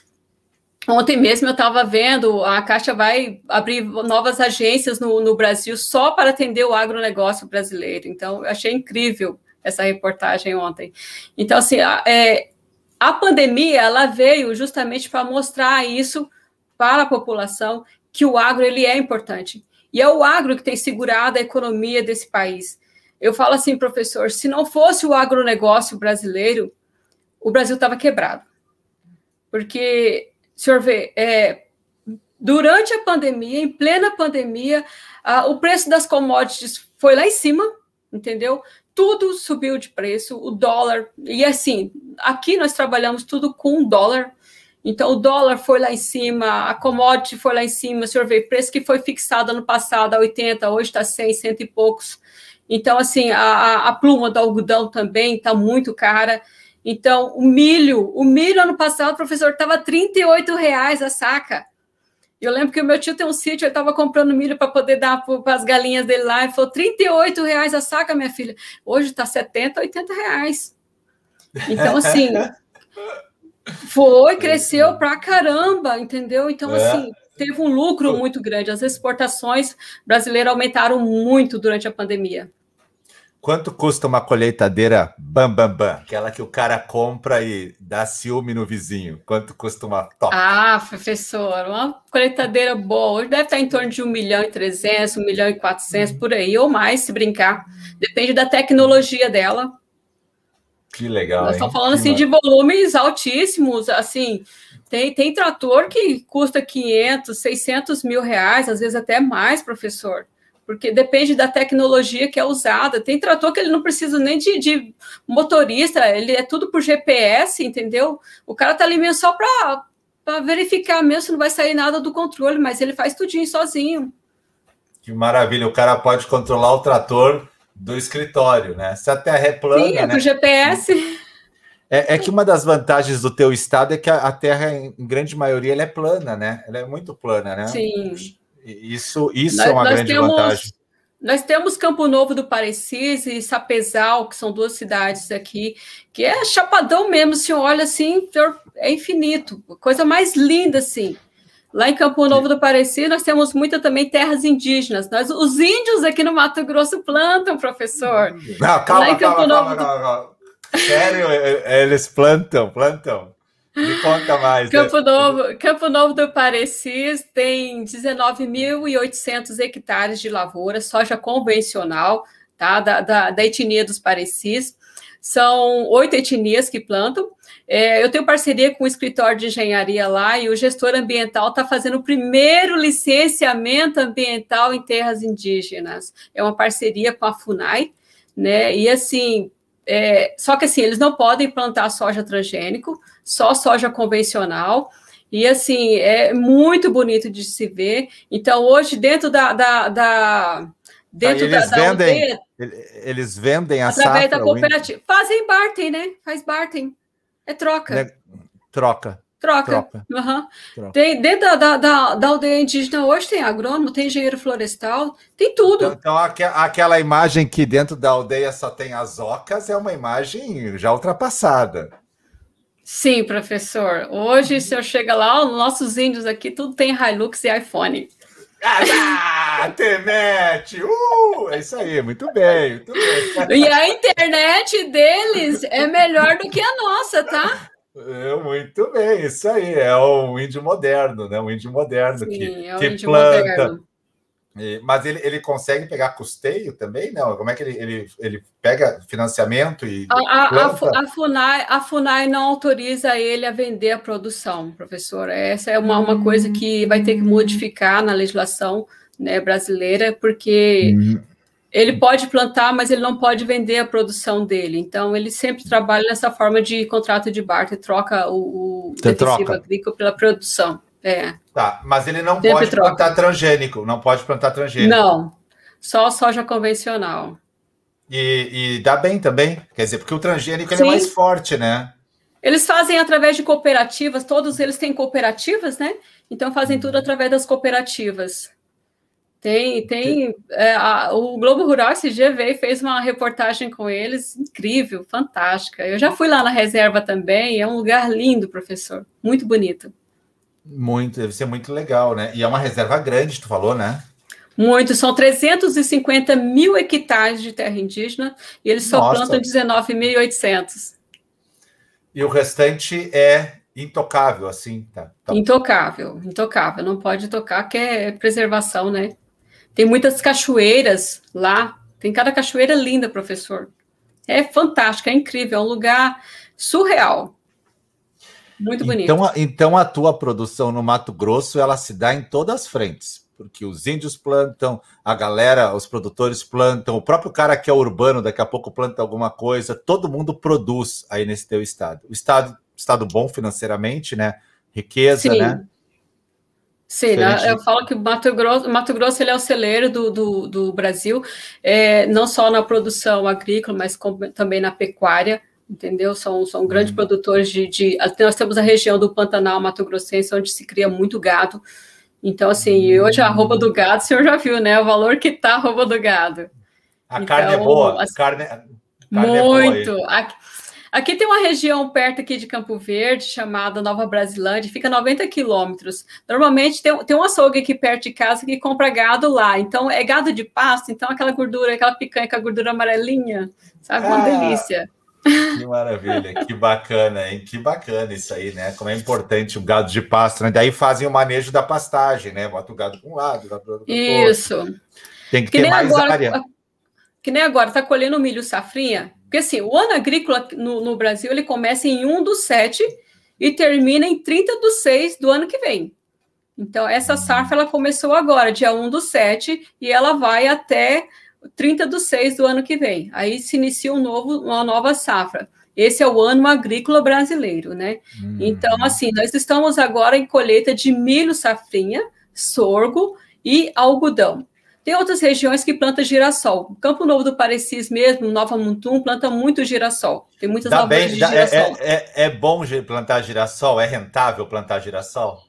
Ontem mesmo eu estava vendo, a Caixa vai abrir novas agências no, no, Brasil só para atender o agronegócio brasileiro. Então, eu achei incrível essa reportagem ontem. Então, assim, a, é, a pandemia, ela veio justamente para mostrar isso para a população, que o agro, ele é importante. E é o agro que tem segurado a economia desse país. Eu falo assim, professor, se não fosse o agronegócio brasileiro, o Brasil estava quebrado. Porque senhor vê, é, durante a pandemia, em plena pandemia, o preço das commodities foi lá em cima, entendeu? Tudo subiu de preço, o dólar, e assim, aqui nós trabalhamos tudo com dólar, então o dólar foi lá em cima, a commodity foi lá em cima, o senhor vê, preço que foi fixado ano passado a 80, hoje está 100, cento e poucos. Então, assim, a, a pluma do algodão também está muito cara. Então, o milho, o milho ano passado, professor, estava 38 reais a saca. Eu lembro que o meu tio tem um sítio, ele estava comprando milho para poder dar para as galinhas dele lá, e falou 38 reais a saca, minha filha. Hoje está 70, 80 reais. Então, assim, foi, cresceu pra caramba, entendeu? Então, é. assim, teve um lucro muito grande. As exportações brasileiras aumentaram muito durante a pandemia. Quanto custa uma colheitadeira bam bam bam? Aquela que o cara compra e dá ciúme no vizinho. Quanto custa uma top? Ah, professor, uma colheitadeira boa. Hoje deve estar em torno de 1 milhão e 300, 1 milhão e 400, por aí, ou mais, se brincar. Depende da tecnologia dela. Que legal. Nós estamos falando assim de volumes altíssimos, assim. Tem, tem trator que custa 500, 600 mil reais, às vezes até mais, professor porque depende da tecnologia que é usada. Tem trator que ele não precisa nem de, de motorista, ele é tudo por GPS, entendeu? O cara tá ali mesmo só para verificar mesmo se não vai sair nada do controle, mas ele faz tudinho sozinho. Que maravilha, o cara pode controlar o trator do escritório, né? Se a terra é plana, Sim, é né? GPS. É, é, que uma das vantagens do teu estado é que a, a terra, em grande maioria, ela é plana, né? Ela é muito plana, né? Sim. Isso, isso nós, é uma grande temos, vantagem. Nós temos Campo Novo do Parecis e Sapezal, que são duas cidades aqui, que é chapadão mesmo, se olha assim, é infinito, coisa mais linda assim. Lá em Campo Novo do Parecis, nós temos muita também terras indígenas. Nós, os índios aqui no Mato Grosso plantam, professor. Não, calma, calma, calma, calma, calma. Sério, eles plantam, plantam. Me conta mais. Campo Novo, Campo Novo do Parecis tem 19.800 hectares de lavoura, soja convencional, tá? Da, da, da etnia dos Parecis. São oito etnias que plantam. É, eu tenho parceria com o escritório de engenharia lá e o gestor ambiental está fazendo o primeiro licenciamento ambiental em terras indígenas. É uma parceria com a FUNAI, né? E assim, é, só que assim, eles não podem plantar soja transgênico, só soja convencional. E assim, é muito bonito de se ver. Então, hoje, dentro da. da, da dentro eles da, vendem, aldeia, eles vendem a através safra, da cooperativa. Fazem bartem, né? Faz bartem. É troca. Né? Troca. Troca. Troca. Uhum. Troca. Tem, dentro da, da, da, aldeia indígena hoje tem agrônomo, tem engenheiro florestal, tem tudo. Então, então aquela imagem que dentro da aldeia só tem as ocas é uma imagem já ultrapassada. Sim, professor. Hoje, se eu chega lá, os nossos índios aqui, tudo tem Hilux e iPhone. Ah, internet! Uh, é isso aí, muito bem, muito bem. E a internet deles é melhor do que a nossa, tá? É, muito bem, isso aí, é o índio moderno, né? O índio moderno Sim, que, é que planta. Moderno. Mas ele, ele consegue pegar custeio também? Não? Como é que ele, ele, ele pega financiamento e. A, a, a, FUNAI, a FUNAI não autoriza ele a vender a produção, professor. Essa é uma, uma coisa que vai ter que modificar na legislação né, brasileira, porque hum. Ele pode plantar, mas ele não pode vender a produção dele. Então, ele sempre trabalha nessa forma de contrato de barter, troca o, o defensivo agrícola pela produção. É. Tá, mas ele não Sempre pode troca. plantar transgênico, não pode plantar transgênico. Não, só soja convencional. E, e dá bem também, quer dizer, porque o transgênico é mais forte, né? Eles fazem através de cooperativas, todos eles têm cooperativas, né? Então fazem tudo através das cooperativas. Tem, tem. É, a, o Globo Rural esse dia veio e fez uma reportagem com eles, incrível, fantástica. Eu já fui lá na reserva também, é um lugar lindo, professor, muito bonito. Muito, deve ser muito legal, né? E é uma reserva grande, tu falou, né? Muito, são 350 mil hectares de terra indígena e eles só Nossa. plantam 19.800. E o restante é intocável, assim? Tá, tá. Intocável, intocável, não pode tocar, que é preservação, né? Tem muitas cachoeiras lá, tem cada cachoeira linda, professor. É fantástico, é incrível, é um lugar surreal. Muito bonito. Então, a, então a tua produção no Mato Grosso ela se dá em todas as frentes, porque os índios plantam, a galera, os produtores plantam, o próprio cara que é urbano daqui a pouco planta alguma coisa, todo mundo produz aí nesse teu estado. O estado, estado bom financeiramente, né? Riqueza, Sim. né? Sim, né? eu falo que o Mato Grosso, Mato Grosso ele é o celeiro do, do, do Brasil, é, não só na produção agrícola, mas com, também na pecuária entendeu? São, são grandes uhum. produtores de, de, Nós temos a região do Pantanal Mato Grossense, onde se cria muito gado. Então, assim, hoje a roupa do gado, o senhor já viu, né? O valor que tá a roupa do gado. A então, carne é boa. As... Carne, carne muito. É boa Aqui tem uma região perto aqui de Campo Verde, chamada Nova Brasilândia, fica 90 quilômetros. Normalmente tem, tem um açougue aqui perto de casa que compra gado lá. Então, é gado de pasto, então aquela gordura, aquela picanha com a gordura amarelinha, sabe? Uma ah, delícia. Que maravilha, que bacana, hein? Que bacana isso aí, né? Como é importante o gado de pasto, né? Daí fazem o manejo da pastagem, né? Bota o gado para um lado, para o outro. Isso. Tem que, que ter mais agora, área. Que nem agora, tá colhendo milho safrinha, porque assim, o ano agrícola no, no, Brasil ele começa em 1 do 7 e termina em 30 do 6 do ano que vem. Então, essa safra ela começou agora, dia 1 do 7, e ela vai até 30 do 6 do ano que vem. Aí se inicia um novo, uma nova safra. Esse é o ano agrícola brasileiro, né? Hum. Então, assim, nós estamos agora em colheita de milho safrinha, sorgo e algodão. Tem outras regiões que plantam girassol. Campo Novo do Parecis mesmo, Nova Mutum, planta muito girassol. Tem muitas dá bem, de é, girassol. É, é, é, bom plantar girassol? É rentável plantar girassol?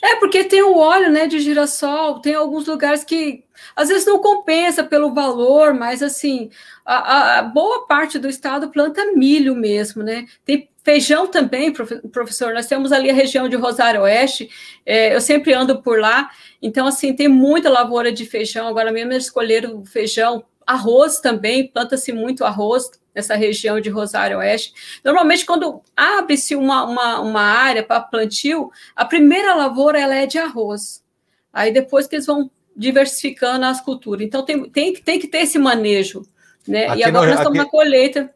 É, porque tem o óleo né, de girassol, tem alguns lugares que às vezes não compensa pelo valor, mas assim, a, a boa parte do estado planta milho mesmo, né? Tem feijão também, professor. Nós temos ali a região de Rosário Oeste, é, eu sempre ando por lá, então, assim, tem muita lavoura de feijão. Agora mesmo eles escolheram feijão, arroz também, planta-se muito arroz nessa região de Rosário Oeste. Normalmente, quando abre-se uma, uma, uma área para plantio, a primeira lavoura ela é de arroz. Aí depois que eles vão diversificando as culturas. Então, tem, tem, tem que ter esse manejo. Né? Aqui e agora no, nós estamos aqui, na colheita.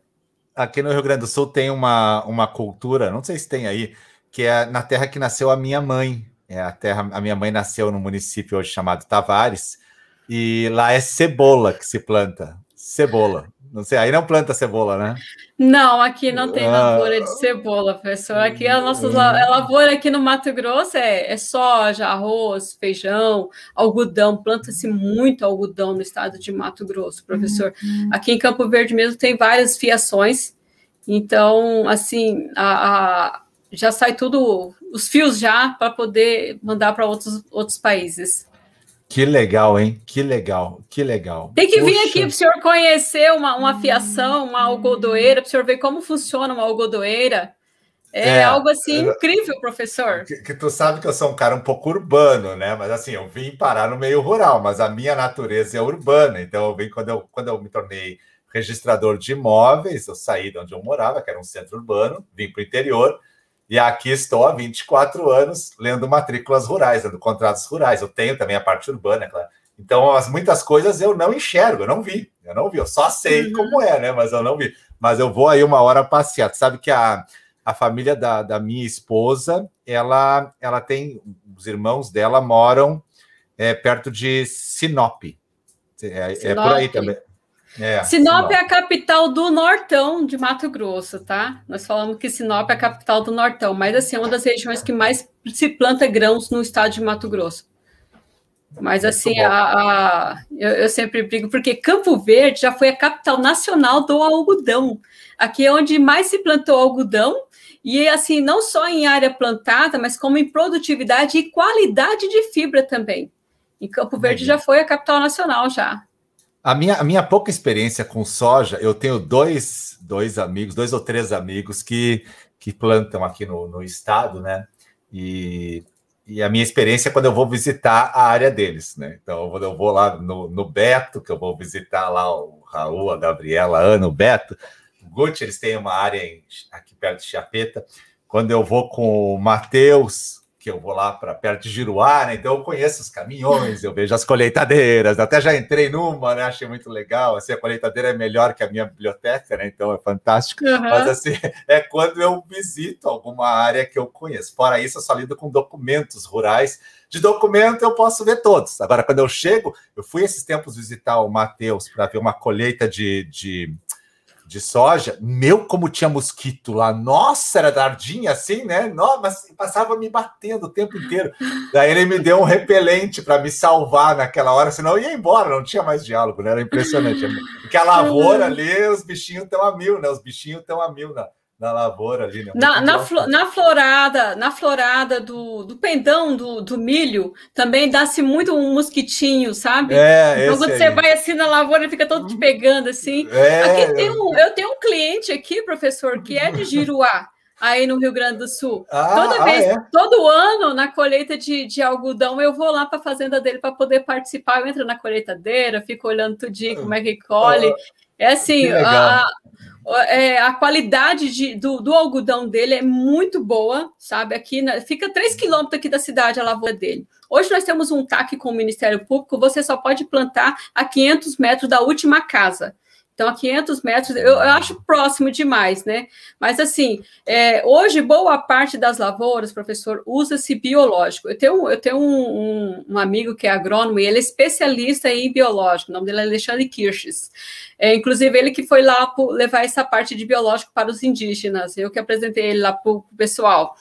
Aqui no Rio Grande do Sul tem uma, uma cultura, não sei se tem aí, que é na terra que nasceu a minha mãe. É a terra, a minha mãe nasceu no município hoje chamado Tavares, e lá é cebola que se planta. Cebola. Não sei, aí não planta cebola, né? Não, aqui não tem ah. lavoura de cebola, professor. Aqui a nossa a lavoura aqui no Mato Grosso é, é soja, arroz, feijão, algodão. Planta-se muito algodão no estado de Mato Grosso, professor. Uhum. Aqui em Campo Verde mesmo tem várias fiações. Então, assim, a, a já sai tudo, os fios já para poder mandar para outros, outros países. Que legal, hein? Que legal, que legal. Tem que Poxa. vir aqui para o senhor conhecer uma, uma fiação, uma algodoeira, para o senhor ver como funciona uma algodoeira. É, é algo assim incrível, professor. Que, que, tu sabe que eu sou um cara um pouco urbano, né? Mas assim, eu vim parar no meio rural, mas a minha natureza é urbana. Então, eu vim quando eu, quando eu me tornei registrador de imóveis, eu saí de onde eu morava, que era um centro urbano, vim para o interior e aqui estou há 24 anos lendo matrículas rurais, lendo contratos rurais. Eu tenho também a parte urbana, claro. Então, as, muitas coisas eu não enxergo, eu não vi. Eu não vi, eu só sei uhum. como é, né? Mas eu não vi. Mas eu vou aí uma hora passear. Tu sabe que a, a família da, da minha esposa, ela, ela tem. Os irmãos dela moram é, perto de Sinop. É, Sinop. é por aí também. É, Sinop, Sinop, é a capital do Nortão de Mato Grosso, tá? Nós falamos que Sinop é a capital do Nortão, mas assim, é uma das regiões que mais se planta grãos no estado de Mato Grosso. Mas assim, a, a eu, eu, sempre brigo, porque Campo Verde já foi a capital nacional do algodão. Aqui é onde mais se plantou algodão, e assim, não só em área plantada, mas como em produtividade e qualidade de fibra também. Em Campo Verde já foi a capital nacional já. A minha, a minha pouca experiência com soja, eu tenho dois, dois amigos, dois ou três amigos que, que plantam aqui no, no estado, né? E, e a minha experiência é quando eu vou visitar a área deles, né? Então, eu vou lá no, no Beto, que eu vou visitar lá o Raul, a Gabriela, a Ana, o Beto. O Gucci, eles têm uma área em, aqui perto de Chapeta. Quando eu vou com o Matheus, que eu vou lá para perto de Giruá, né? Então eu conheço os caminhões, eu vejo as colheitadeiras, até já entrei numa, né? Achei muito legal. Assim, a colheitadeira é melhor que a minha biblioteca, né? Então é fantástico. Uhum. Mas assim, é quando eu visito alguma área que eu conheço. Fora isso, eu só lido com documentos rurais. De documento eu posso ver todos. Agora, quando eu chego, eu fui esses tempos visitar o Matheus para ver uma colheita de, de de soja, meu, como tinha mosquito lá, nossa, era dardinha assim, né? Nossa, mas passava me batendo o tempo inteiro. Daí ele me deu um repelente para me salvar naquela hora, senão eu ia embora, não tinha mais diálogo, né? Era impressionante. Porque a lavoura ali, os bichinhos estão a mil, né? Os bichinhos estão a mil na, na lavoura ali, né? Na, na, na, florada, na florada do, do pendão do, do milho, também dá-se muito um mosquitinho, sabe? É, então, quando você vai assim na lavoura, ele fica todo te pegando assim. É, aqui tem um, eu tenho um cliente aqui, professor, que é de Giruá aí no Rio Grande do Sul. Ah, Toda ah, vez, é? todo ano, na colheita de, de algodão, eu vou lá para a fazenda dele para poder participar. Eu entro na colheitadeira, fico olhando tudinho como é que colhe. É assim, a, é, a qualidade de, do, do, algodão dele é muito boa, sabe? Aqui na, fica 3 quilômetros aqui da cidade a lavoura dele. Hoje nós temos um TAC com o Ministério Público, você só pode plantar a 500 metros da última casa. Então, a 500 metros, eu, eu acho próximo demais, né? Mas, assim, é, hoje, boa parte das lavouras, professor, usa-se biológico. Eu tenho, eu tenho um, um, um, amigo que é agrônomo e ele é especialista em biológico, o nome dele é Alexandre Kirches. É, inclusive, ele que foi lá levar essa parte de biológico para os indígenas, eu que apresentei ele lá para o pessoal.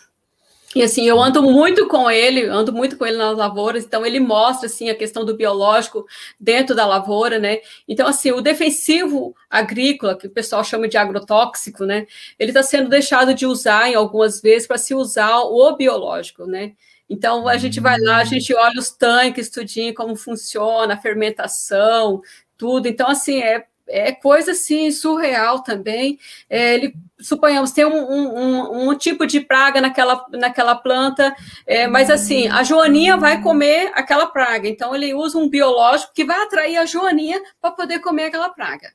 E assim, eu ando muito com ele, ando muito com ele nas lavouras, então ele mostra assim a questão do biológico dentro da lavoura, né? Então assim, o defensivo agrícola, que o pessoal chama de agrotóxico, né? Ele está sendo deixado de usar em algumas vezes para se usar o biológico, né? Então a gente vai lá, a gente olha os tanques, tudinho, como funciona, a fermentação, tudo. Então assim, é é coisa assim surreal também. É, ele, suponhamos, tem um, um, um, tipo de praga naquela, naquela planta, é, mas assim, a joaninha vai comer aquela praga. Então, ele usa um biológico que vai atrair a joaninha para poder comer aquela praga.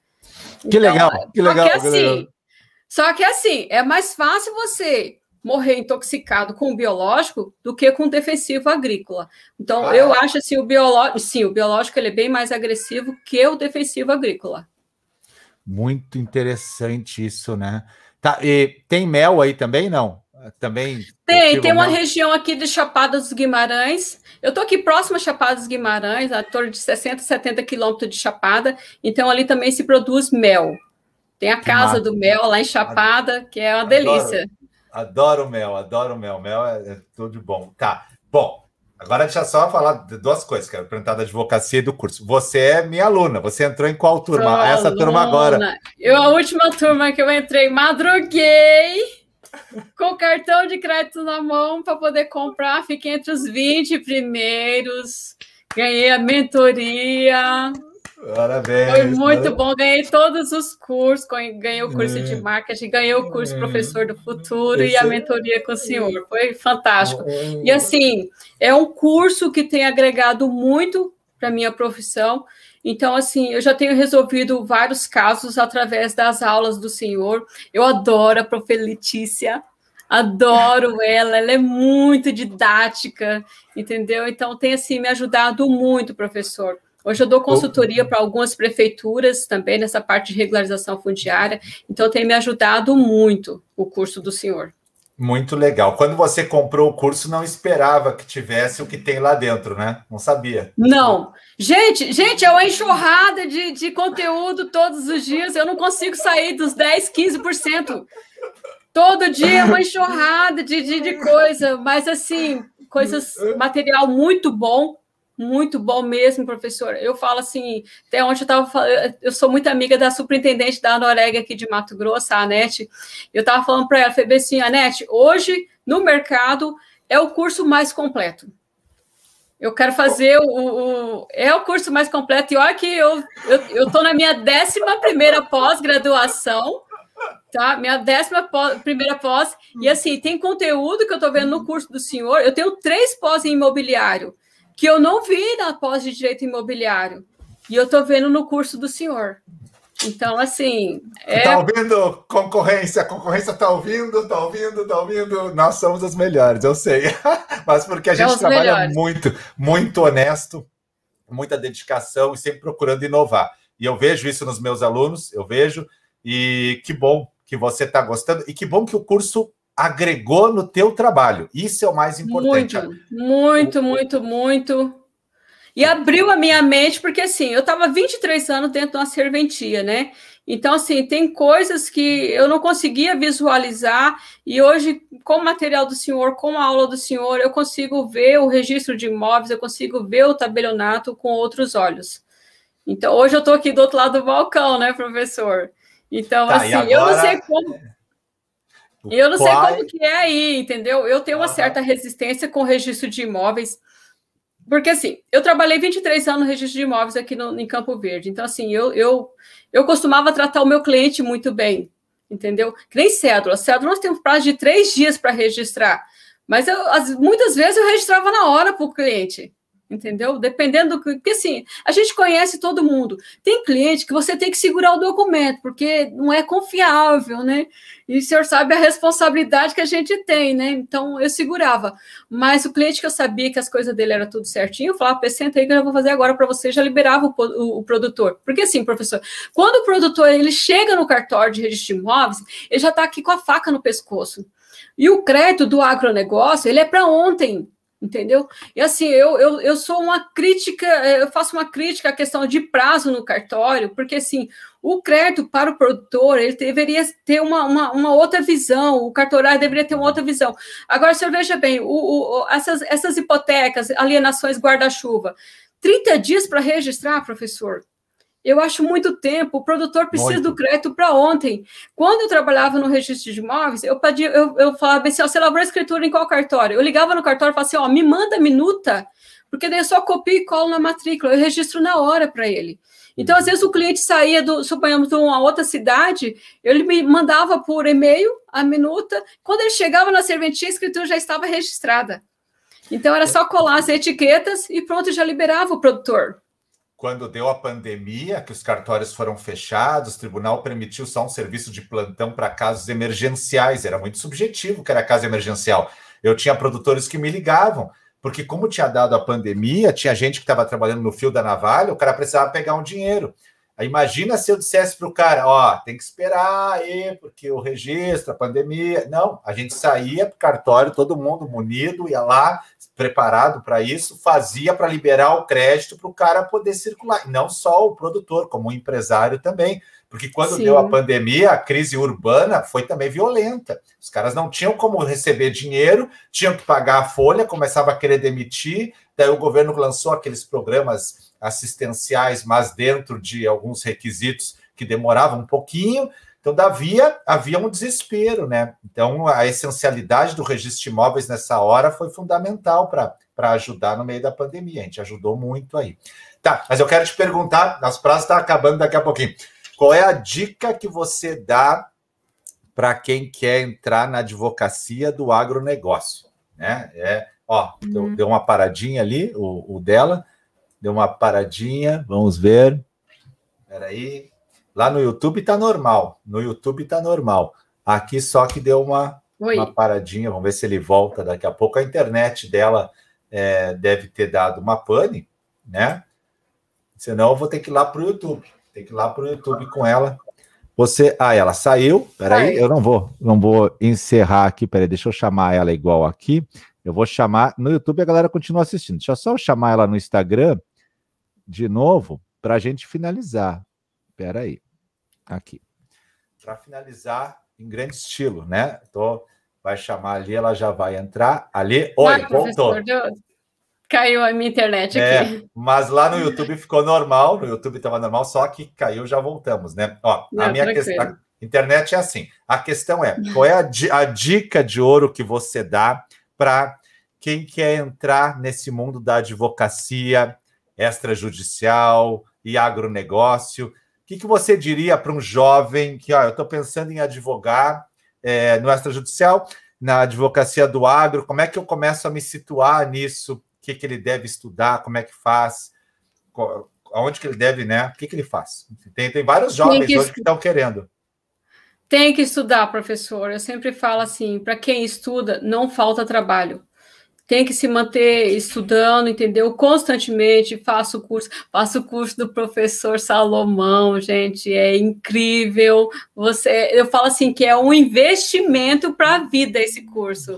Que então, legal, que legal. Só que, assim, só que assim, é mais fácil você morrer intoxicado com o biológico do que com o defensivo agrícola. Então, ah, eu é? acho assim, o biológico, sim, o biológico ele é bem mais agressivo que o defensivo agrícola. Muito interessante isso, né? Tá, e tem mel aí também, não? Também tem, tem uma mel? região aqui de Chapada dos Guimarães. Eu estou aqui próximo a Chapada dos Guimarães, a torre de 60, 70 quilômetros de Chapada. Então ali também se produz mel. Tem a que casa do mel lá em Chapada, que é uma adoro, delícia. Adoro mel, adoro mel. Mel é, é tudo bom. Tá. Bom, Agora deixa só falar de duas coisas, quero perguntar da advocacia e do curso. Você é minha aluna, você entrou em qual turma? Sou Essa aluna. turma agora. Eu, a última turma que eu entrei, madruguei com cartão de crédito na mão para poder comprar, fiquei entre os 20 primeiros, ganhei a mentoria. Parabéns. Foi muito parabéns. bom, ganhei todos os cursos, ganhei o curso de é. marketing, ganhei o curso é. professor do futuro Esse... e a mentoria com o senhor. Foi fantástico. E assim, é um curso que tem agregado muito para minha profissão. Então, assim, eu já tenho resolvido vários casos através das aulas do senhor. Eu adoro a prof. Letícia, adoro ela, ela é muito didática, entendeu? Então, tem, assim, me ajudado muito, professor. Hoje eu dou consultoria para algumas prefeituras também nessa parte de regularização fundiária, então tem me ajudado muito o curso do senhor. Muito legal. Quando você comprou o curso, não esperava que tivesse o que tem lá dentro, né? Não sabia. Não. Gente, gente, é uma enxurrada de, de conteúdo todos os dias. Eu não consigo sair dos 10, 15%. Todo dia é uma enxurrada de, de, de coisa, mas assim, coisas, material muito bom, muito bom mesmo, professor. Eu falo assim, até ontem eu estava eu sou muito amiga da superintendente da Norega aqui de Mato Grosso, a Anete. Eu estava falando para ela, falei assim, Anete, hoje no mercado é o curso mais completo. Eu quero fazer o, o, é o curso mais completo. E olha que eu eu estou na minha décima primeira pós-graduação, tá? Minha décima pós, primeira pós. E assim, tem conteúdo que eu estou vendo no curso do senhor. Eu tenho três pós em imobiliário que eu não vi na pós de direito imobiliário. E eu estou vendo no curso do senhor. Então, assim. É... Tá ouvindo concorrência? A concorrência tá ouvindo, tá ouvindo, tá ouvindo. Nós somos os melhores, eu sei. Mas porque a gente é trabalha melhores. muito, muito honesto, muita dedicação e sempre procurando inovar. E eu vejo isso nos meus alunos, eu vejo. E que bom que você está gostando. E que bom que o curso agregou no teu trabalho. Isso é o mais importante. Muito, muito, muito, muito. E abriu a minha mente, porque assim, eu estava 23 anos dentro de uma serventia, né? Então, assim, tem coisas que eu não conseguia visualizar, e hoje, com o material do senhor, com a aula do senhor, eu consigo ver o registro de imóveis, eu consigo ver o tabelionato com outros olhos. Então, hoje eu estou aqui do outro lado do balcão, né, professor? Então, tá, assim, agora... eu não sei como. E eu não sei como que é aí, entendeu? Eu tenho uma certa resistência com o registro de imóveis, porque assim, eu trabalhei 23 anos no registro de imóveis aqui no, em Campo Verde, então assim, eu, eu, eu costumava tratar o meu cliente muito bem, entendeu? Que nem cédula. Cédula nós temos prazo de três dias para registrar, mas eu, as, muitas vezes eu registrava na hora para o cliente entendeu? Dependendo do que, porque assim, a gente conhece todo mundo. Tem cliente que você tem que segurar o documento, porque não é confiável, né? E o senhor sabe a responsabilidade que a gente tem, né? Então eu segurava. Mas o cliente que eu sabia que as coisas dele era tudo certinho, eu falava, senta aí que eu já vou fazer agora para você, já liberava o, o, o, produtor. Porque assim, professor, quando o produtor ele chega no cartório de registro de imóveis, ele já está aqui com a faca no pescoço. E o crédito do agronegócio, ele é para ontem entendeu? E assim, eu, eu, eu sou uma crítica, eu faço uma crítica à questão de prazo no cartório, porque assim, o crédito para o produtor, ele deveria ter uma, uma, uma outra visão, o cartorário deveria ter uma outra visão. Agora, senhor veja bem, o, o, essas, essas hipotecas, alienações guarda-chuva, 30 dias para registrar, professor, eu acho muito tempo. O produtor precisa muito. do crédito para ontem. Quando eu trabalhava no registro de imóveis, eu, pedia, eu, eu falava assim: ó, você elaborou a escritura em qual cartório? Eu ligava no cartório e falava assim: ó, me manda a minuta, porque daí eu só copio e colo na matrícula, eu registro na hora para ele. Então, às vezes, o cliente saía, do, suponhamos, de uma outra cidade, ele me mandava por e-mail a minuta. Quando ele chegava na serventia, a escritura já estava registrada. Então, era só colar as etiquetas e pronto, já liberava o produtor quando deu a pandemia, que os cartórios foram fechados, o tribunal permitiu só um serviço de plantão para casos emergenciais. Era muito subjetivo que era caso emergencial. Eu tinha produtores que me ligavam, porque como tinha dado a pandemia, tinha gente que estava trabalhando no fio da navalha, o cara precisava pegar um dinheiro. Aí imagina se eu dissesse para o cara, ó, tem que esperar aí, porque o registro, a pandemia. Não, a gente saía para o cartório, todo mundo munido, ia lá, preparado para isso, fazia para liberar o crédito para o cara poder circular. E não só o produtor, como o empresário também. Porque quando Sim. deu a pandemia, a crise urbana foi também violenta. Os caras não tinham como receber dinheiro, tinham que pagar a folha, começava a querer demitir. Daí o governo lançou aqueles programas assistenciais, mas dentro de alguns requisitos que demoravam um pouquinho. Então, havia, havia um desespero, né? Então, a essencialidade do registro de imóveis nessa hora foi fundamental para ajudar no meio da pandemia. A gente ajudou muito aí. Tá, mas eu quero te perguntar, as prazos estão tá acabando daqui a pouquinho. Qual é a dica que você dá para quem quer entrar na advocacia do agronegócio? Né? É, ó, uhum. deu, uma paradinha ali, o, o dela, deu uma paradinha, vamos ver. Espera aí. Lá no YouTube tá normal. No YouTube tá normal. Aqui só que deu uma, uma paradinha. Vamos ver se ele volta daqui a pouco. A internet dela é, deve ter dado uma pane, né? Senão eu vou ter que ir lá para o YouTube. Tem que ir lá para o YouTube com ela. Você. Ah, ela saiu. Peraí, eu não vou, não vou encerrar aqui. Peraí, deixa eu chamar ela igual aqui. Eu vou chamar. No YouTube a galera continua assistindo. Deixa eu só chamar ela no Instagram de novo para a gente finalizar. Espera aí. Aqui. Para finalizar, em grande estilo, né? Tô, vai chamar ali, ela já vai entrar. Ali, oi, voltou. Caiu a minha internet é, aqui. Mas lá no YouTube ficou normal, no YouTube estava normal, só que caiu, já voltamos, né? Ó, Não, a minha questão. A internet é assim. A questão é: qual é a, a dica de ouro que você dá para quem quer entrar nesse mundo da advocacia extrajudicial e agronegócio? Que, que você diria para um jovem que, ó, eu estou pensando em advogar é, no extrajudicial, na advocacia do agro, como é que eu começo a me situar nisso? O que, que ele deve estudar? Como é que faz? Aonde que ele deve, né? O que, que ele faz? Tem, tem vários jovens que... hoje que estão querendo. Tem que estudar, professor. Eu sempre falo assim: para quem estuda, não falta trabalho tem que se manter estudando, entendeu? Constantemente, faço o curso, faço o curso do professor Salomão, gente, é incrível. Você, eu falo assim que é um investimento para a vida esse curso.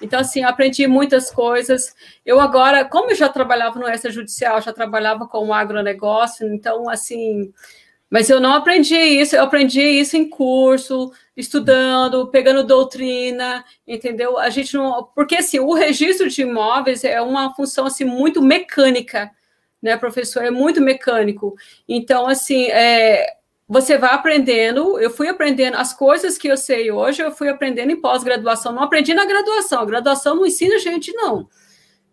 Então, assim, aprendi muitas coisas. Eu agora, como eu já trabalhava no extrajudicial, já trabalhava com o agronegócio, então, assim, mas eu não aprendi isso, eu aprendi isso em curso, estudando, pegando doutrina, entendeu? A gente não. Porque assim, o registro de imóveis é uma função assim, muito mecânica, né, professor? É muito mecânico. Então, assim, é, você vai aprendendo. Eu fui aprendendo as coisas que eu sei hoje, eu fui aprendendo em pós-graduação. Não aprendi na graduação. A graduação não ensina a gente, não.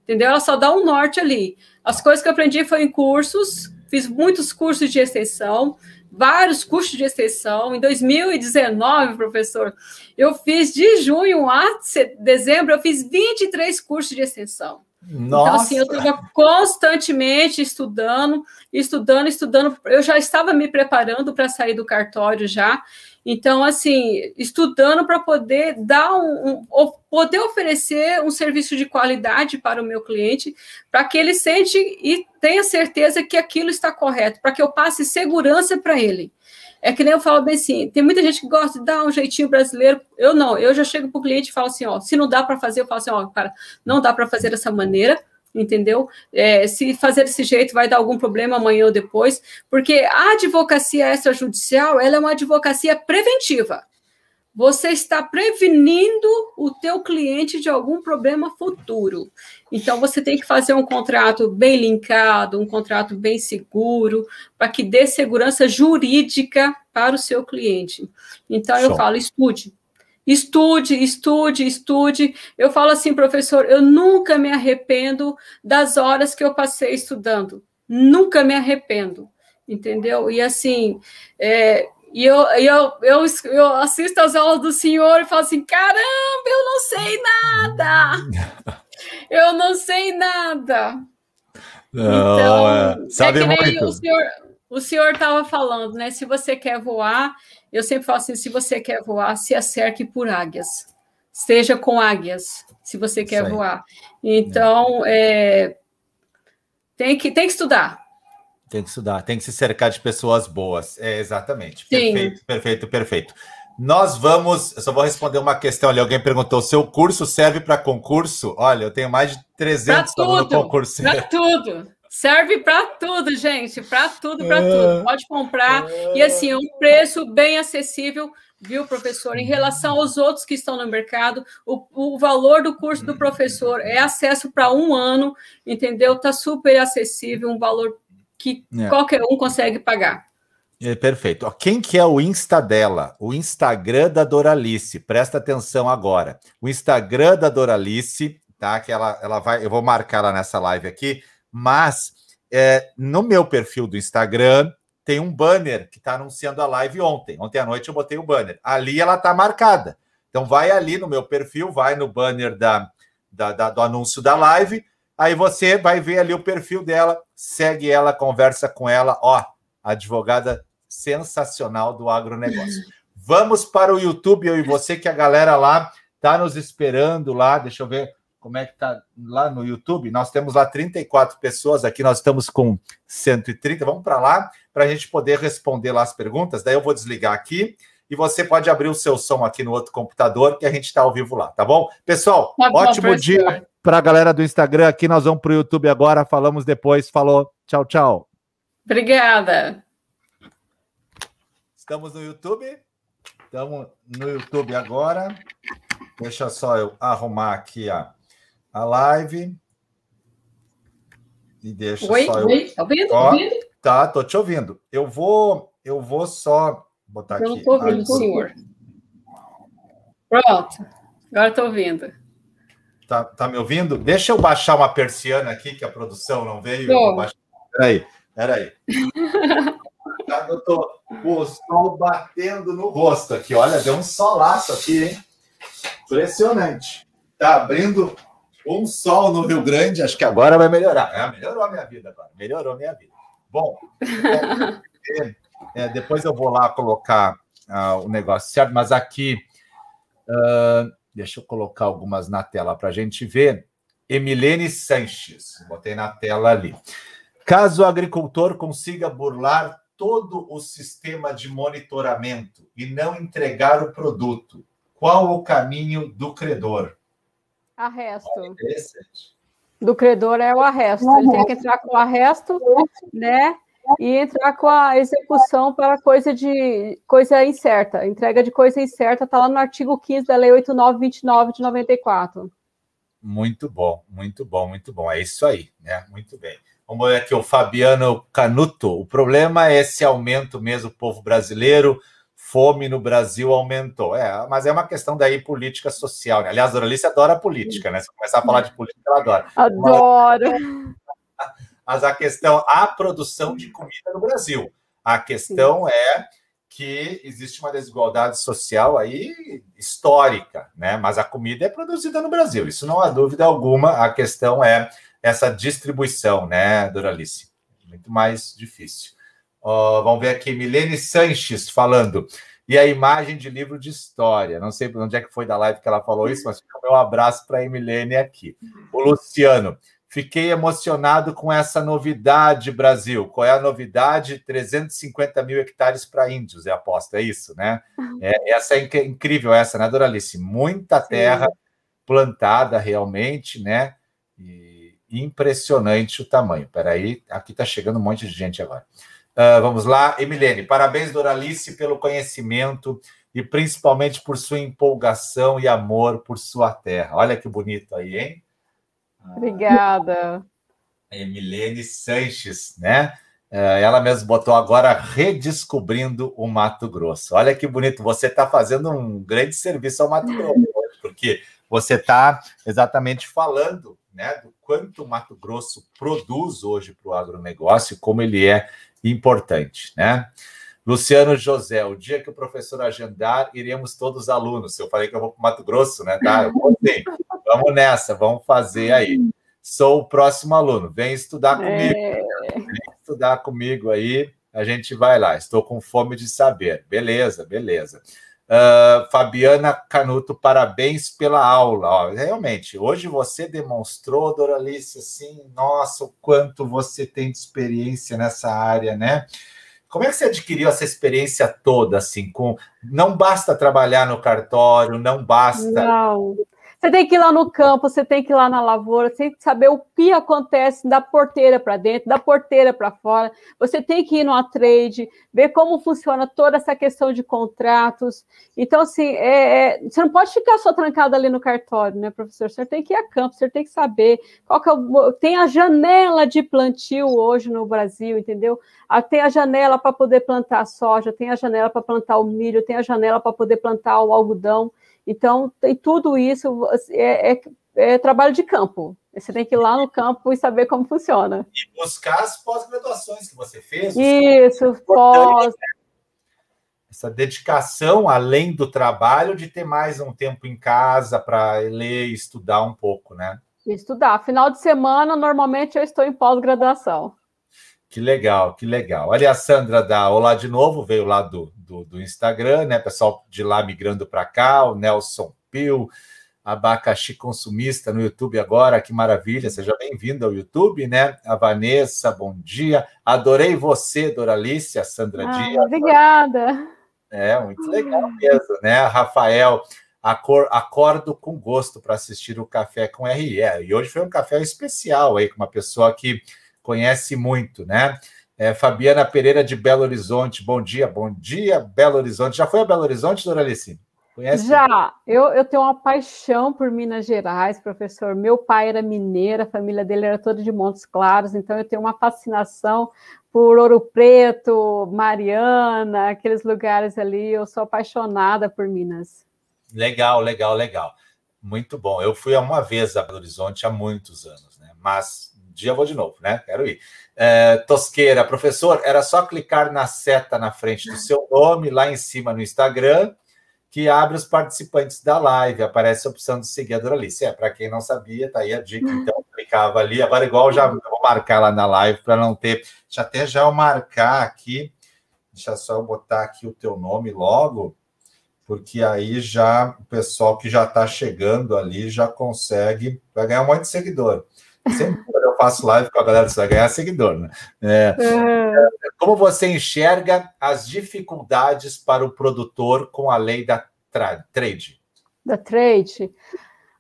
Entendeu? Ela só dá um norte ali. As coisas que eu aprendi foi em cursos, fiz muitos cursos de extensão, vários cursos de extensão. Em 2019, professor, eu fiz de junho a dezembro, eu fiz 23 cursos de extensão. Nossa. Então, assim, eu estava constantemente estudando, estudando, estudando. Eu já estava me preparando para sair do cartório já. Então, assim, estudando para poder dar um, um, poder oferecer um serviço de qualidade para o meu cliente, para que ele sente e tenha certeza que aquilo está correto, para que eu passe segurança para ele. É que nem eu falo bem assim, tem muita gente que gosta de dar um jeitinho brasileiro. Eu não, eu já chego para o cliente e falo assim, ó, se não dá para fazer, eu falo assim, ó, cara, não dá para fazer dessa maneira, entendeu? É, se fazer desse jeito vai dar algum problema amanhã ou depois, porque a advocacia extrajudicial, ela é uma advocacia preventiva. Você está prevenindo o teu cliente de algum problema futuro. Então, você tem que fazer um contrato bem linkado, um contrato bem seguro, para que dê segurança jurídica para o seu cliente. Então, eu falo, estude. Estude, estude, estude. Eu falo assim, professor, eu nunca me arrependo das horas que eu passei estudando. Nunca me arrependo, entendeu? E assim, é, e eu, eu, eu, eu assisto as aulas do senhor e falo assim: caramba, eu não sei nada! eu não sei nada. Não, então, é. sabe é muito. O senhor, o senhor estava falando, né? Se você quer voar, eu sempre falo assim: se você quer voar, se acerque por águias. Esteja com águias, se você quer voar. Então, é, tem, que, tem que estudar. Tem que estudar, tem que se cercar de pessoas boas. É, exatamente. Sim. Perfeito, perfeito, perfeito. Nós vamos. Eu só vou responder uma questão ali. Alguém perguntou: seu curso serve para concurso? Olha, eu tenho mais de 300 no concurso. Para tudo. Serve para tudo, gente. Para tudo, para tudo. Pode comprar. E assim, é um preço bem acessível, viu, professor? Em relação aos outros que estão no mercado, o, o valor do curso do professor é acesso para um ano, entendeu? Está super acessível, um valor que é. qualquer um consegue pagar. É, perfeito. Quem que é o Insta dela? O Instagram da Doralice. Presta atenção agora. O Instagram da Doralice, tá? Que ela, ela vai. Eu vou marcar ela nessa live aqui, mas é, no meu perfil do Instagram tem um banner que está anunciando a live ontem. Ontem à noite eu botei o banner. Ali ela está marcada. Então vai ali no meu perfil, vai no banner da, da, da, do anúncio da live. Aí você vai ver ali o perfil dela, segue ela, conversa com ela. Ó, advogada sensacional do agronegócio. Vamos para o YouTube, eu e você, que a galera lá está nos esperando lá. Deixa eu ver como é que tá lá no YouTube. Nós temos lá 34 pessoas, aqui nós estamos com 130. Vamos para lá para a gente poder responder lá as perguntas. Daí eu vou desligar aqui e você pode abrir o seu som aqui no outro computador que a gente está ao vivo lá, tá bom? Pessoal, tá bom, ótimo dia para a galera do Instagram. Aqui nós vamos para o YouTube agora. Falamos depois. Falou. Tchau, tchau. Obrigada. Estamos no YouTube? Estamos no YouTube agora. Deixa só eu arrumar aqui a, a live. E deixa oi, só oi, eu. Tá ouvindo? Ó, ouvindo? Tá, tô te ouvindo. Eu vou, eu vou só botar eu aqui. Eu tô ouvindo, senhor. Pronto. Agora estou ouvindo. Tá, tá me ouvindo? Deixa eu baixar uma persiana aqui, que a produção não veio. Peraí, peraí. Tá, eu tô o sol batendo no rosto aqui. Olha, deu um solaço aqui, hein? Impressionante. Tá abrindo um sol no Rio Grande. Acho que agora vai melhorar. É, melhorou a minha vida agora. Melhorou a minha vida. Bom, é, é, depois eu vou lá colocar uh, o negócio certo, mas aqui. Uh, deixa eu colocar algumas na tela para a gente ver. Emilene Sanches, botei na tela ali. Caso o agricultor consiga burlar todo o sistema de monitoramento e não entregar o produto, qual o caminho do credor? Arresto. Do credor é o arresto. Ele tem que entrar com o arresto, né? E entrar com a execução para coisa de coisa incerta. Entrega de coisa incerta está lá no artigo 15 da Lei 8929 de 94. Muito bom, muito bom, muito bom. É isso aí, né? Muito bem. Vamos ver aqui o Fabiano Canuto. O problema é esse aumento mesmo, o povo brasileiro fome no Brasil aumentou. É, mas é uma questão daí política social. Né? Aliás, a Doralice adora política, né? Se começar a falar de política, ela adora. Adoro. Mas, mas a questão, a produção de comida no Brasil. A questão Sim. é que existe uma desigualdade social aí histórica, né? Mas a comida é produzida no Brasil, isso não há dúvida alguma. A questão é essa distribuição, né, Doralice? Muito mais difícil. Vamos ver aqui, Milene Sanches falando. E a imagem de livro de história. Não sei onde é que foi da live que ela falou isso, mas fica o meu abraço para a Emilene aqui. O Luciano. Fiquei emocionado com essa novidade, Brasil. Qual é a novidade? 350 mil hectares para índios, é aposta, é isso, né? É, essa é inc incrível, essa, né, Doralice? Muita terra Sim. plantada realmente, né? E impressionante o tamanho. Peraí, aqui está chegando um monte de gente agora. Uh, vamos lá, Emilene, parabéns, Doralice, pelo conhecimento e principalmente por sua empolgação e amor por sua terra. Olha que bonito aí, hein? Obrigada. Emilene Sanches, né? Uh, ela mesmo botou agora redescobrindo o Mato Grosso. Olha que bonito, você está fazendo um grande serviço ao Mato Grosso, porque você está exatamente falando né, do quanto o Mato Grosso produz hoje para o agronegócio, como ele é importante, né? Luciano José, o dia que o professor agendar, iremos todos os alunos. Eu falei que eu vou para o Mato Grosso, né? Tá, eu vou sim. Vamos nessa, vamos fazer aí. Sou o próximo aluno, vem estudar comigo. É... Vem estudar comigo aí, a gente vai lá. Estou com fome de saber. Beleza, beleza. Uh, Fabiana Canuto, parabéns pela aula. Ó, realmente, hoje você demonstrou, Doralice, assim, nossa, o quanto você tem de experiência nessa área, né? Como é que você adquiriu essa experiência toda, assim, com não basta trabalhar no cartório, não basta. Não. Você tem que ir lá no campo, você tem que ir lá na lavoura, você tem que saber o que acontece da porteira para dentro, da porteira para fora. Você tem que ir no trade, ver como funciona toda essa questão de contratos. Então, assim, é, é, você não pode ficar só trancado ali no cartório, né, professor? Você tem que ir a campo, você tem que saber qual que é o, tem a janela de plantio hoje no Brasil, entendeu? Ah, tem a janela para poder plantar soja, tem a janela para plantar o milho, tem a janela para poder plantar o algodão. Então, tem tudo isso é, é, é, trabalho de campo. Você tem que ir lá no campo e saber como funciona. E buscar as pós-graduações que você fez. Isso, pós. Essa dedicação, além do trabalho, de ter mais um tempo em casa para ler e estudar um pouco, né? Estudar. Final de semana, normalmente eu estou em pós-graduação. Que legal, que legal. Olha a Sandra da Olá de novo, veio lá do, do, do Instagram, né? Pessoal de lá migrando para cá, o Nelson Pio, abacaxi consumista no YouTube agora, que maravilha, seja bem-vindo ao YouTube, né? A Vanessa, bom dia. Adorei você, Doralice, a Sandra ah, Dias. Obrigada. É, muito legal mesmo, né? Rafael, acor, acordo com gosto para assistir o Café com RE. E hoje foi um café especial aí, com uma pessoa que conhece muito, né? É, Fabiana Pereira de Belo Horizonte, bom dia, bom dia, Belo Horizonte. Já foi a Belo Horizonte, Doralice? Conhece? Já, eu, eu tenho uma paixão por Minas Gerais, professor. Meu pai era mineiro, a família dele era toda de Montes Claros, então eu tenho uma fascinação por Ouro Preto, Mariana, aqueles lugares ali. Eu sou apaixonada por Minas. Legal, legal, legal. Muito bom. Eu fui uma vez a Belo Horizonte há muitos anos, né? Mas dia vou de novo, né? Quero ir. É, Tosqueira, professor, era só clicar na seta na frente do seu nome, lá em cima no Instagram, que abre os participantes da live. Aparece a opção de seguir a Doralice. É, para quem não sabia, tá aí a dica. Então, clicava ali. Agora, igual já vou marcar lá na live para não ter. Deixa até já eu marcar aqui. Deixa só eu botar aqui o teu nome logo, porque aí já o pessoal que já está chegando ali já consegue, vai ganhar um monte de seguidor. Sempre eu faço live com a galera, você vai ganhar seguidor, né? É, uhum. Como você enxerga as dificuldades para o produtor com a lei da trade? Da trade.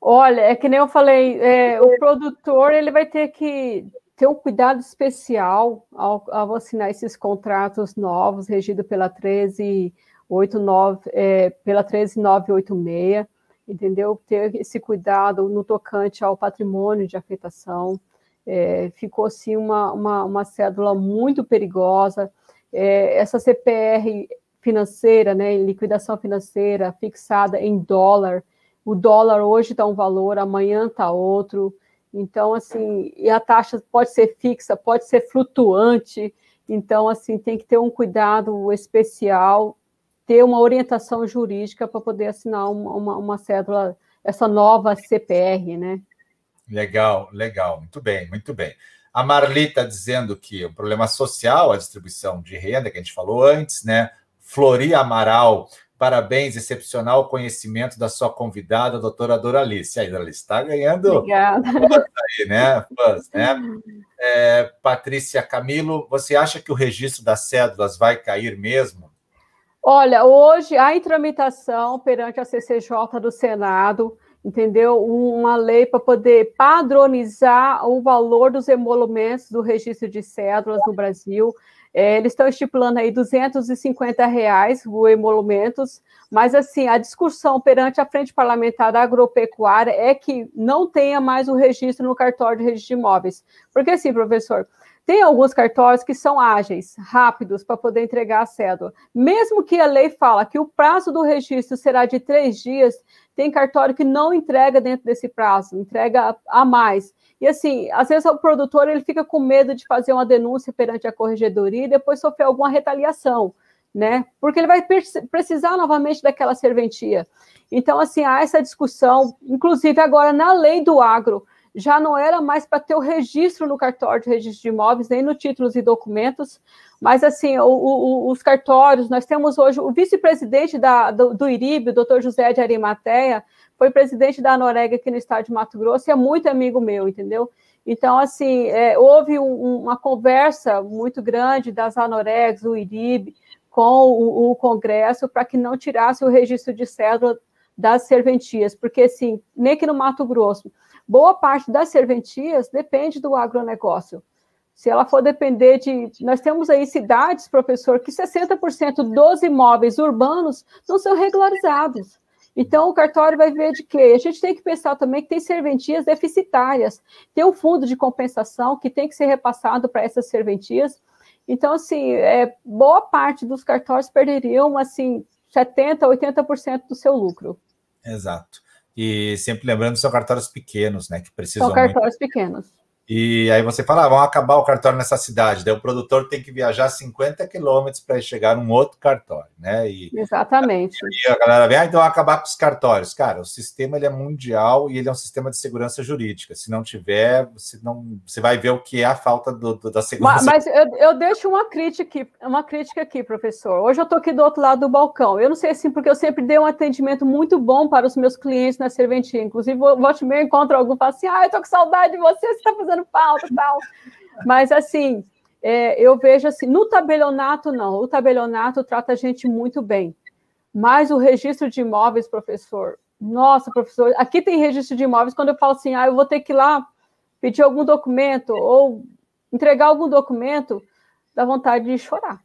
Olha, é que nem eu falei, é, o produtor ele vai ter que ter um cuidado especial ao, ao assinar esses contratos novos, regido pela 1389, é, pela 13986 entendeu? Ter esse cuidado no tocante ao patrimônio de afetação. É, ficou assim uma, uma, uma, cédula muito perigosa. É, essa CPR financeira, né, liquidação financeira fixada em dólar, o dólar hoje está um valor, amanhã está outro. Então, assim, e a taxa pode ser fixa, pode ser flutuante. Então, assim, tem que ter um cuidado especial, ter uma orientação jurídica para poder assinar uma, uma, uma cédula, essa nova CPR, né? Legal, legal, muito bem, muito bem. A Marli está dizendo que o problema social, a distribuição de renda, que a gente falou antes, né? Flori Amaral Parabéns, excepcional conhecimento da sua convidada, a doutora Doralice. Aí, Doralice, está ganhando Obrigada. aí, né? Fãs, né? É, Patrícia Camilo, você acha que o registro das cédulas vai cair mesmo? Olha, hoje há em tramitação perante a CCJ do Senado, entendeu? Uma lei para poder padronizar o valor dos emolumentos do registro de cédulas no Brasil. É, eles estão estipulando aí 250 reais o emolumentos, mas assim, a discussão perante a frente parlamentar da agropecuária é que não tenha mais o registro no cartório de registro de imóveis. Porque assim, professor, tem alguns cartórios que são ágeis, rápidos, para poder entregar a cédula. Mesmo que a lei fala que o prazo do registro será de três dias, tem cartório que não entrega dentro desse prazo, entrega a mais. E assim, às vezes o produtor ele fica com medo de fazer uma denúncia perante a corregedoria e depois sofrer alguma retaliação, né? Porque ele vai precisar novamente daquela serventia. Então, assim, há essa discussão, inclusive agora na lei do agro, já não era mais para ter o registro no cartório de registro de imóveis, nem no títulos e documentos, mas assim, o, o, os cartórios, nós temos hoje o vice-presidente do, do IRIB, o doutor José de Arimateia, foi presidente da Norega aqui no estado de Mato Grosso e é muito amigo meu, entendeu? Então, assim, é, houve um, uma conversa muito grande das Anoregs, o IRIB, com o, o Congresso para que não tirasse o registro de cédula das serventias, porque, assim, nem que no Mato Grosso, boa parte das serventias depende do agronegócio. Se ela for depender de. Nós temos aí cidades, professor, que 60% dos imóveis urbanos não são regularizados. Então, o cartório vai ver de quê? A gente tem que pensar também que tem serventias deficitárias, tem um fundo de compensação que tem que ser repassado para essas serventias. Então, assim, é, boa parte dos cartórios perderiam, assim, 70%, 80% do seu lucro. Exato. E sempre lembrando, são cartórios pequenos, né? Que precisam. São cartórios muito... pequenos. E aí você fala, ah, vamos acabar o cartório nessa cidade. Daí o produtor tem que viajar 50 quilômetros para chegar num outro cartório, né? E, Exatamente. E a galera vem, ah, então acabar com os cartórios. Cara, o sistema ele é mundial e ele é um sistema de segurança jurídica. Se não tiver, você, não, você vai ver o que é a falta do, do, da segurança. Mas, mas eu, eu, deixo uma crítica, aqui, uma crítica aqui, professor. Hoje eu estou aqui do outro lado do balcão. Eu não sei assim, porque eu sempre dei um atendimento muito bom para os meus clientes na serventia. Inclusive, volte meio encontro algum e falo assim, ah, eu estou com saudade de você, você está fazendo e tal. Mas, assim, é, eu vejo assim, no tabelionato, não. O tabelionato trata a gente muito bem. Mas o registro de imóveis, professor, nossa, professor, aqui tem registro de imóveis, quando eu falo assim, ah, eu vou ter que ir lá pedir algum documento ou entregar algum documento, dá vontade de chorar.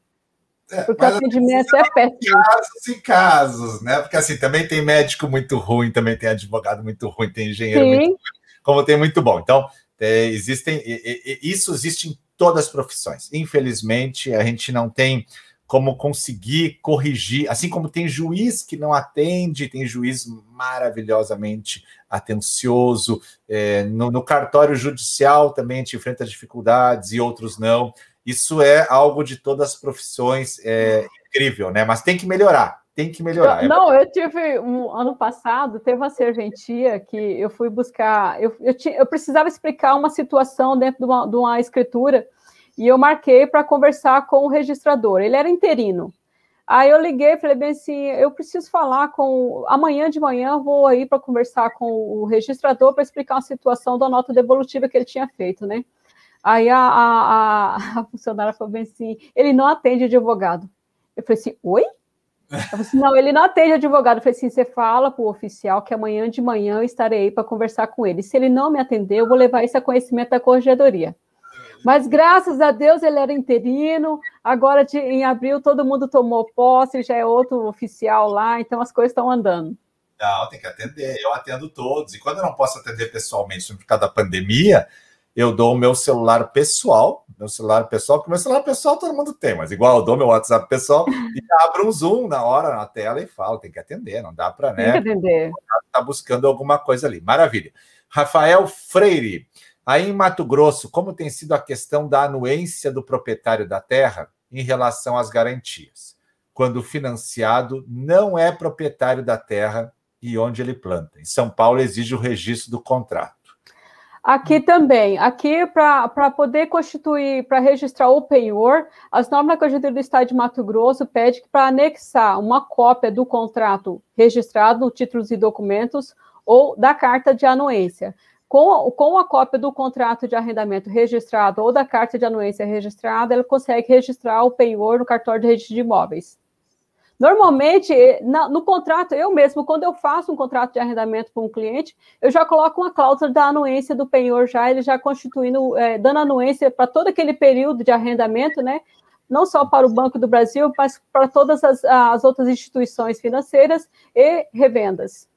É, porque o atendimento é péssimo. Casos e casos, né? Porque assim, também tem médico muito ruim, também tem advogado muito ruim, tem engenheiro Sim. muito ruim, como tem muito bom. Então, é, existem, isso existe em todas as profissões. Infelizmente, a gente não tem como conseguir corrigir, assim como tem juiz que não atende, tem juiz maravilhosamente atencioso, é, no, no, cartório judicial também a gente enfrenta dificuldades e outros não. Isso é algo de todas as profissões, é incrível, né? Mas tem que melhorar, tem que melhorar. Eu, não, eu tive um ano passado, teve uma serventia que eu fui buscar, eu, eu, tinha, eu precisava explicar uma situação dentro de uma, de uma escritura e eu marquei para conversar com o registrador. Ele era interino. Aí eu liguei, falei bem assim, eu preciso falar com amanhã de manhã vou aí para conversar com o registrador para explicar uma situação da nota devolutiva que ele tinha feito, né? Aí a, a, a funcionária falou bem assim, ele não atende advogado. Eu falei assim, oi? Assim, não, ele não atende advogado. Eu falei assim: você fala para o oficial que amanhã de manhã estarei para conversar com ele. Se ele não me atender, eu vou levar isso a conhecimento da corregedoria. Mas graças a Deus ele era interino. Agora, de, em abril, todo mundo tomou posse, já é outro oficial lá, então as coisas estão andando. Não, tem que atender. Eu atendo todos. E quando eu não posso atender pessoalmente por causa da pandemia, eu dou o meu celular pessoal, meu celular pessoal, porque meu celular pessoal todo mundo tem, mas igual eu dou meu WhatsApp pessoal e abro um Zoom na hora na tela e falo, tem que atender, não dá para, né? Tem que atender. Tá buscando alguma coisa ali. Maravilha. Rafael Freire, aí em Mato Grosso, como tem sido a questão da anuência do proprietário da terra em relação às garantias? Quando o financiado não é proprietário da terra e onde ele planta. Em São Paulo exige o registro do contrato. Aqui também, aqui para poder constituir, para registrar o penhor, as normas da Constituição do Estado de Mato Grosso pedem que para anexar uma cópia do contrato registrado no títulos e documentos ou da carta de anuência. Com, com a cópia do contrato de arrendamento registrado ou da carta de anuência registrada, ele consegue registrar o penhor no cartório de registro de imóveis. Normalmente, na, no contrato, eu mesmo, quando eu faço um contrato de arrendamento com um cliente, eu já coloco uma cláusula da anuência do penhor, já ele já constituindo, é, dando anuência para todo aquele período de arrendamento, né? Não só para o Banco do Brasil, mas para todas as, as outras instituições financeiras e revendas.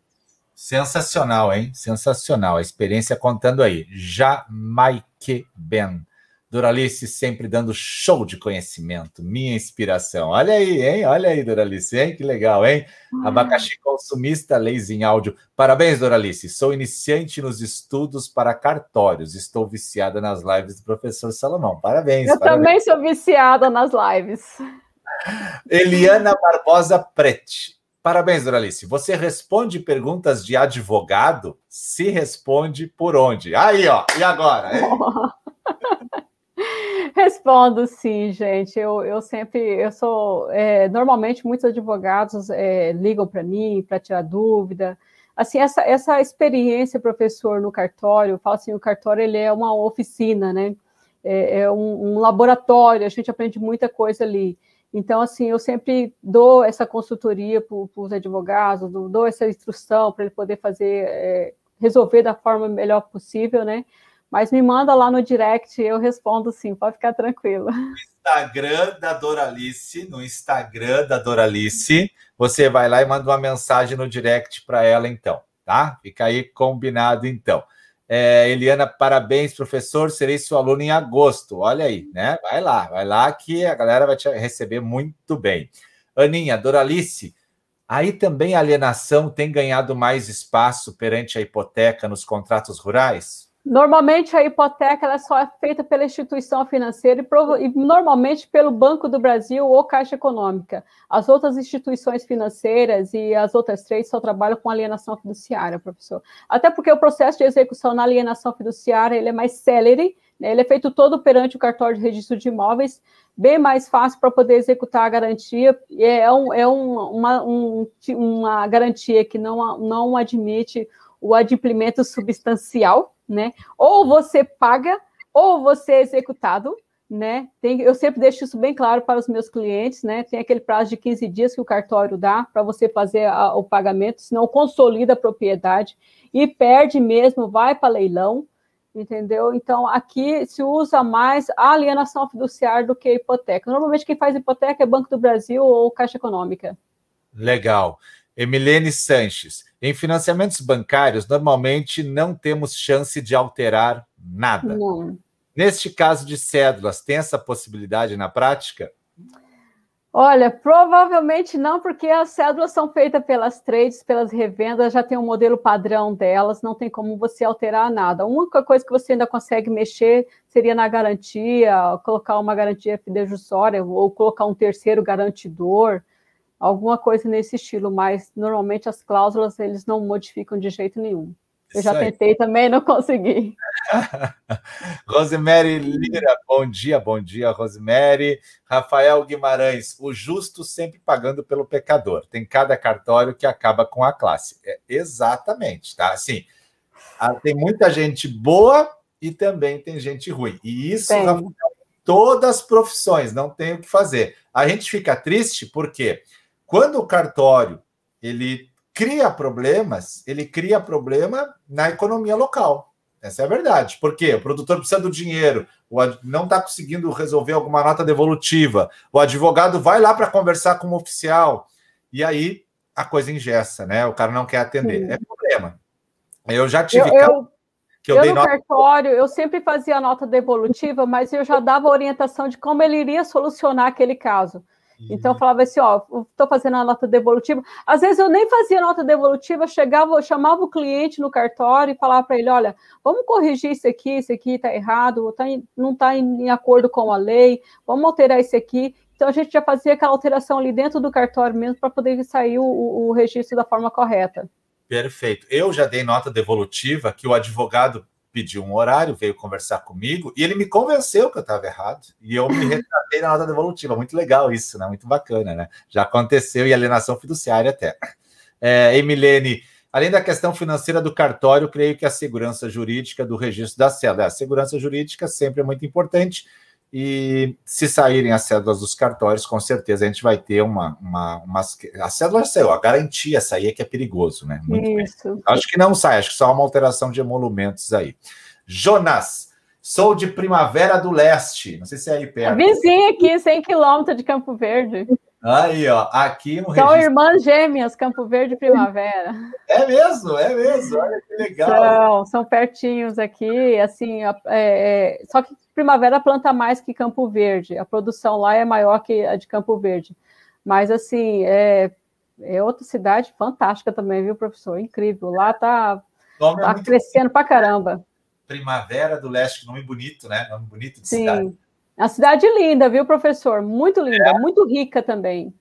Sensacional, hein? Sensacional. A experiência contando aí. Jamaique Ben. Doralice sempre dando show de conhecimento, minha inspiração. Olha aí, hein? Olha aí, Doralice, hein? Que legal, hein? Ah. Abacaxi consumista, leis em áudio. Parabéns, Doralice. Sou iniciante nos estudos para cartórios. Estou viciada nas lives do professor Salomão. Parabéns. Eu parabéns. também sou viciada nas lives. Eliana Barbosa Prete. Parabéns, Doralice. Você responde perguntas de advogado? Se responde por onde? Aí, ó. E agora? Respondo sim, gente. Eu, eu sempre, eu sou, é, normalmente muitos advogados é, ligam para mim para tirar dúvida. Assim, essa, essa experiência, professor, no cartório, eu falo assim, o cartório ele é uma oficina, né? É, é um, um, laboratório, a gente aprende muita coisa ali. Então, assim, eu sempre dou essa consultoria para os advogados, dou essa instrução para ele poder fazer, é, resolver da forma melhor possível, né? Mas me manda lá no direct, eu respondo sim, pode ficar tranquilo. Instagram da Doralice, no Instagram da Doralice, você vai lá e manda uma mensagem no direct para ela, então, tá? Fica aí combinado, então. É, Eliana, parabéns, professor. Serei seu aluno em agosto. Olha aí, né? Vai lá, vai lá que a galera vai te receber muito bem. Aninha, Doralice, aí também a alienação tem ganhado mais espaço perante a hipoteca nos contratos rurais? Normalmente a hipoteca ela só é feita pela instituição financeira e, e, normalmente pelo Banco do Brasil ou Caixa Econômica. As outras instituições financeiras e as outras três só trabalham com alienação fiduciária, professor. Até porque o processo de execução na alienação fiduciária ele é mais célere, né? ele é feito todo perante o cartório de registro de imóveis, bem mais fácil para poder executar a garantia. É, um, é um, uma, um, uma garantia que não, não admite o adimplemento substancial, né? Ou você paga, ou você é executado, né? Tem, eu sempre deixo isso bem claro para os meus clientes, né? Tem aquele prazo de 15 dias que o cartório dá para você fazer a, o pagamento, senão consolida a propriedade e perde mesmo, vai para leilão, entendeu? Então, aqui se usa mais a alienação fiduciária do que a hipoteca. Normalmente, quem faz hipoteca é Banco do Brasil ou Caixa Econômica. Legal. Emilene Sanches. Em financiamentos bancários, normalmente não temos chance de alterar nada. Não. Neste caso de cédulas, tem essa possibilidade na prática? Olha, provavelmente não, porque as cédulas são feitas pelas trades, pelas revendas, já tem um modelo padrão delas, não tem como você alterar nada. A única coisa que você ainda consegue mexer seria na garantia, colocar uma garantia fidejussória ou colocar um terceiro garantidor alguma coisa nesse estilo, mas normalmente as cláusulas eles não modificam de jeito nenhum. Eu já tentei também, não consegui. Rosemary Lira, bom dia, bom dia, Rosemary. Rafael Guimarães, o justo sempre pagando pelo pecador. Tem cada cartório que acaba com a classe. É, exatamente, tá? Assim, tem muita gente boa e também tem gente ruim. E isso, todas as profissões, não tem o que fazer. A gente fica triste porque quando o cartório ele cria problemas, ele cria problema na economia local. Essa é a verdade. Por quê? O produtor precisa do dinheiro, não está conseguindo resolver alguma nota devolutiva, o advogado vai lá para conversar com o oficial, e aí a coisa ingessa, né? O cara não quer atender. Sim. É problema. Eu já tive. Eu, eu que eu, eu no nota... cartório, eu sempre fazia nota devolutiva, mas eu já dava orientação de como ele iria solucionar aquele caso. Então, eu falava assim, ó, estou fazendo a nota devolutiva. Às vezes eu nem fazia nota devolutiva, chegava, chamava o cliente no cartório e falava para ele, olha, vamos corrigir isso aqui, isso aqui está errado, tá em, não está em, em, acordo com a lei, vamos alterar isso aqui. Então, a gente já fazia aquela alteração ali dentro do cartório mesmo para poder sair o, o registro da forma correta. Perfeito. Eu já dei nota devolutiva que o advogado pediu um horário, veio conversar comigo e ele me convenceu que eu estava errado e eu me retratei na nota devolutiva. Muito legal isso, né? Muito bacana, né? Já aconteceu e alienação fiduciária até. É, Emilene, além da questão financeira do cartório, creio que a segurança jurídica do registro da cédula. A segurança jurídica sempre é muito importante e se saírem as cédulas dos cartórios, com certeza a gente vai ter uma. uma, uma a cédula saiu, a garantia sair é que é perigoso, né? Muito Isso. Bem. Acho que não sai, acho que só uma alteração de emolumentos aí. Jonas, sou de Primavera do Leste, não sei se é aí perto. Vizinho aqui, 100 quilômetros de Campo Verde. Aí, ó, aqui no São registro... irmãs gêmeas, Campo Verde e Primavera. É mesmo, é mesmo, olha que legal. São, são pertinhos aqui, assim, é, é, só que Primavera planta mais que Campo Verde. A produção lá é maior que a de Campo Verde. Mas, assim, é, é outra cidade fantástica também, viu, professor? Incrível. Lá tá, tá é crescendo pra caramba. Primavera do Leste, nome bonito, né? Nome bonito de Sim. cidade. A cidade linda, viu, professor? Muito linda, é. muito rica também.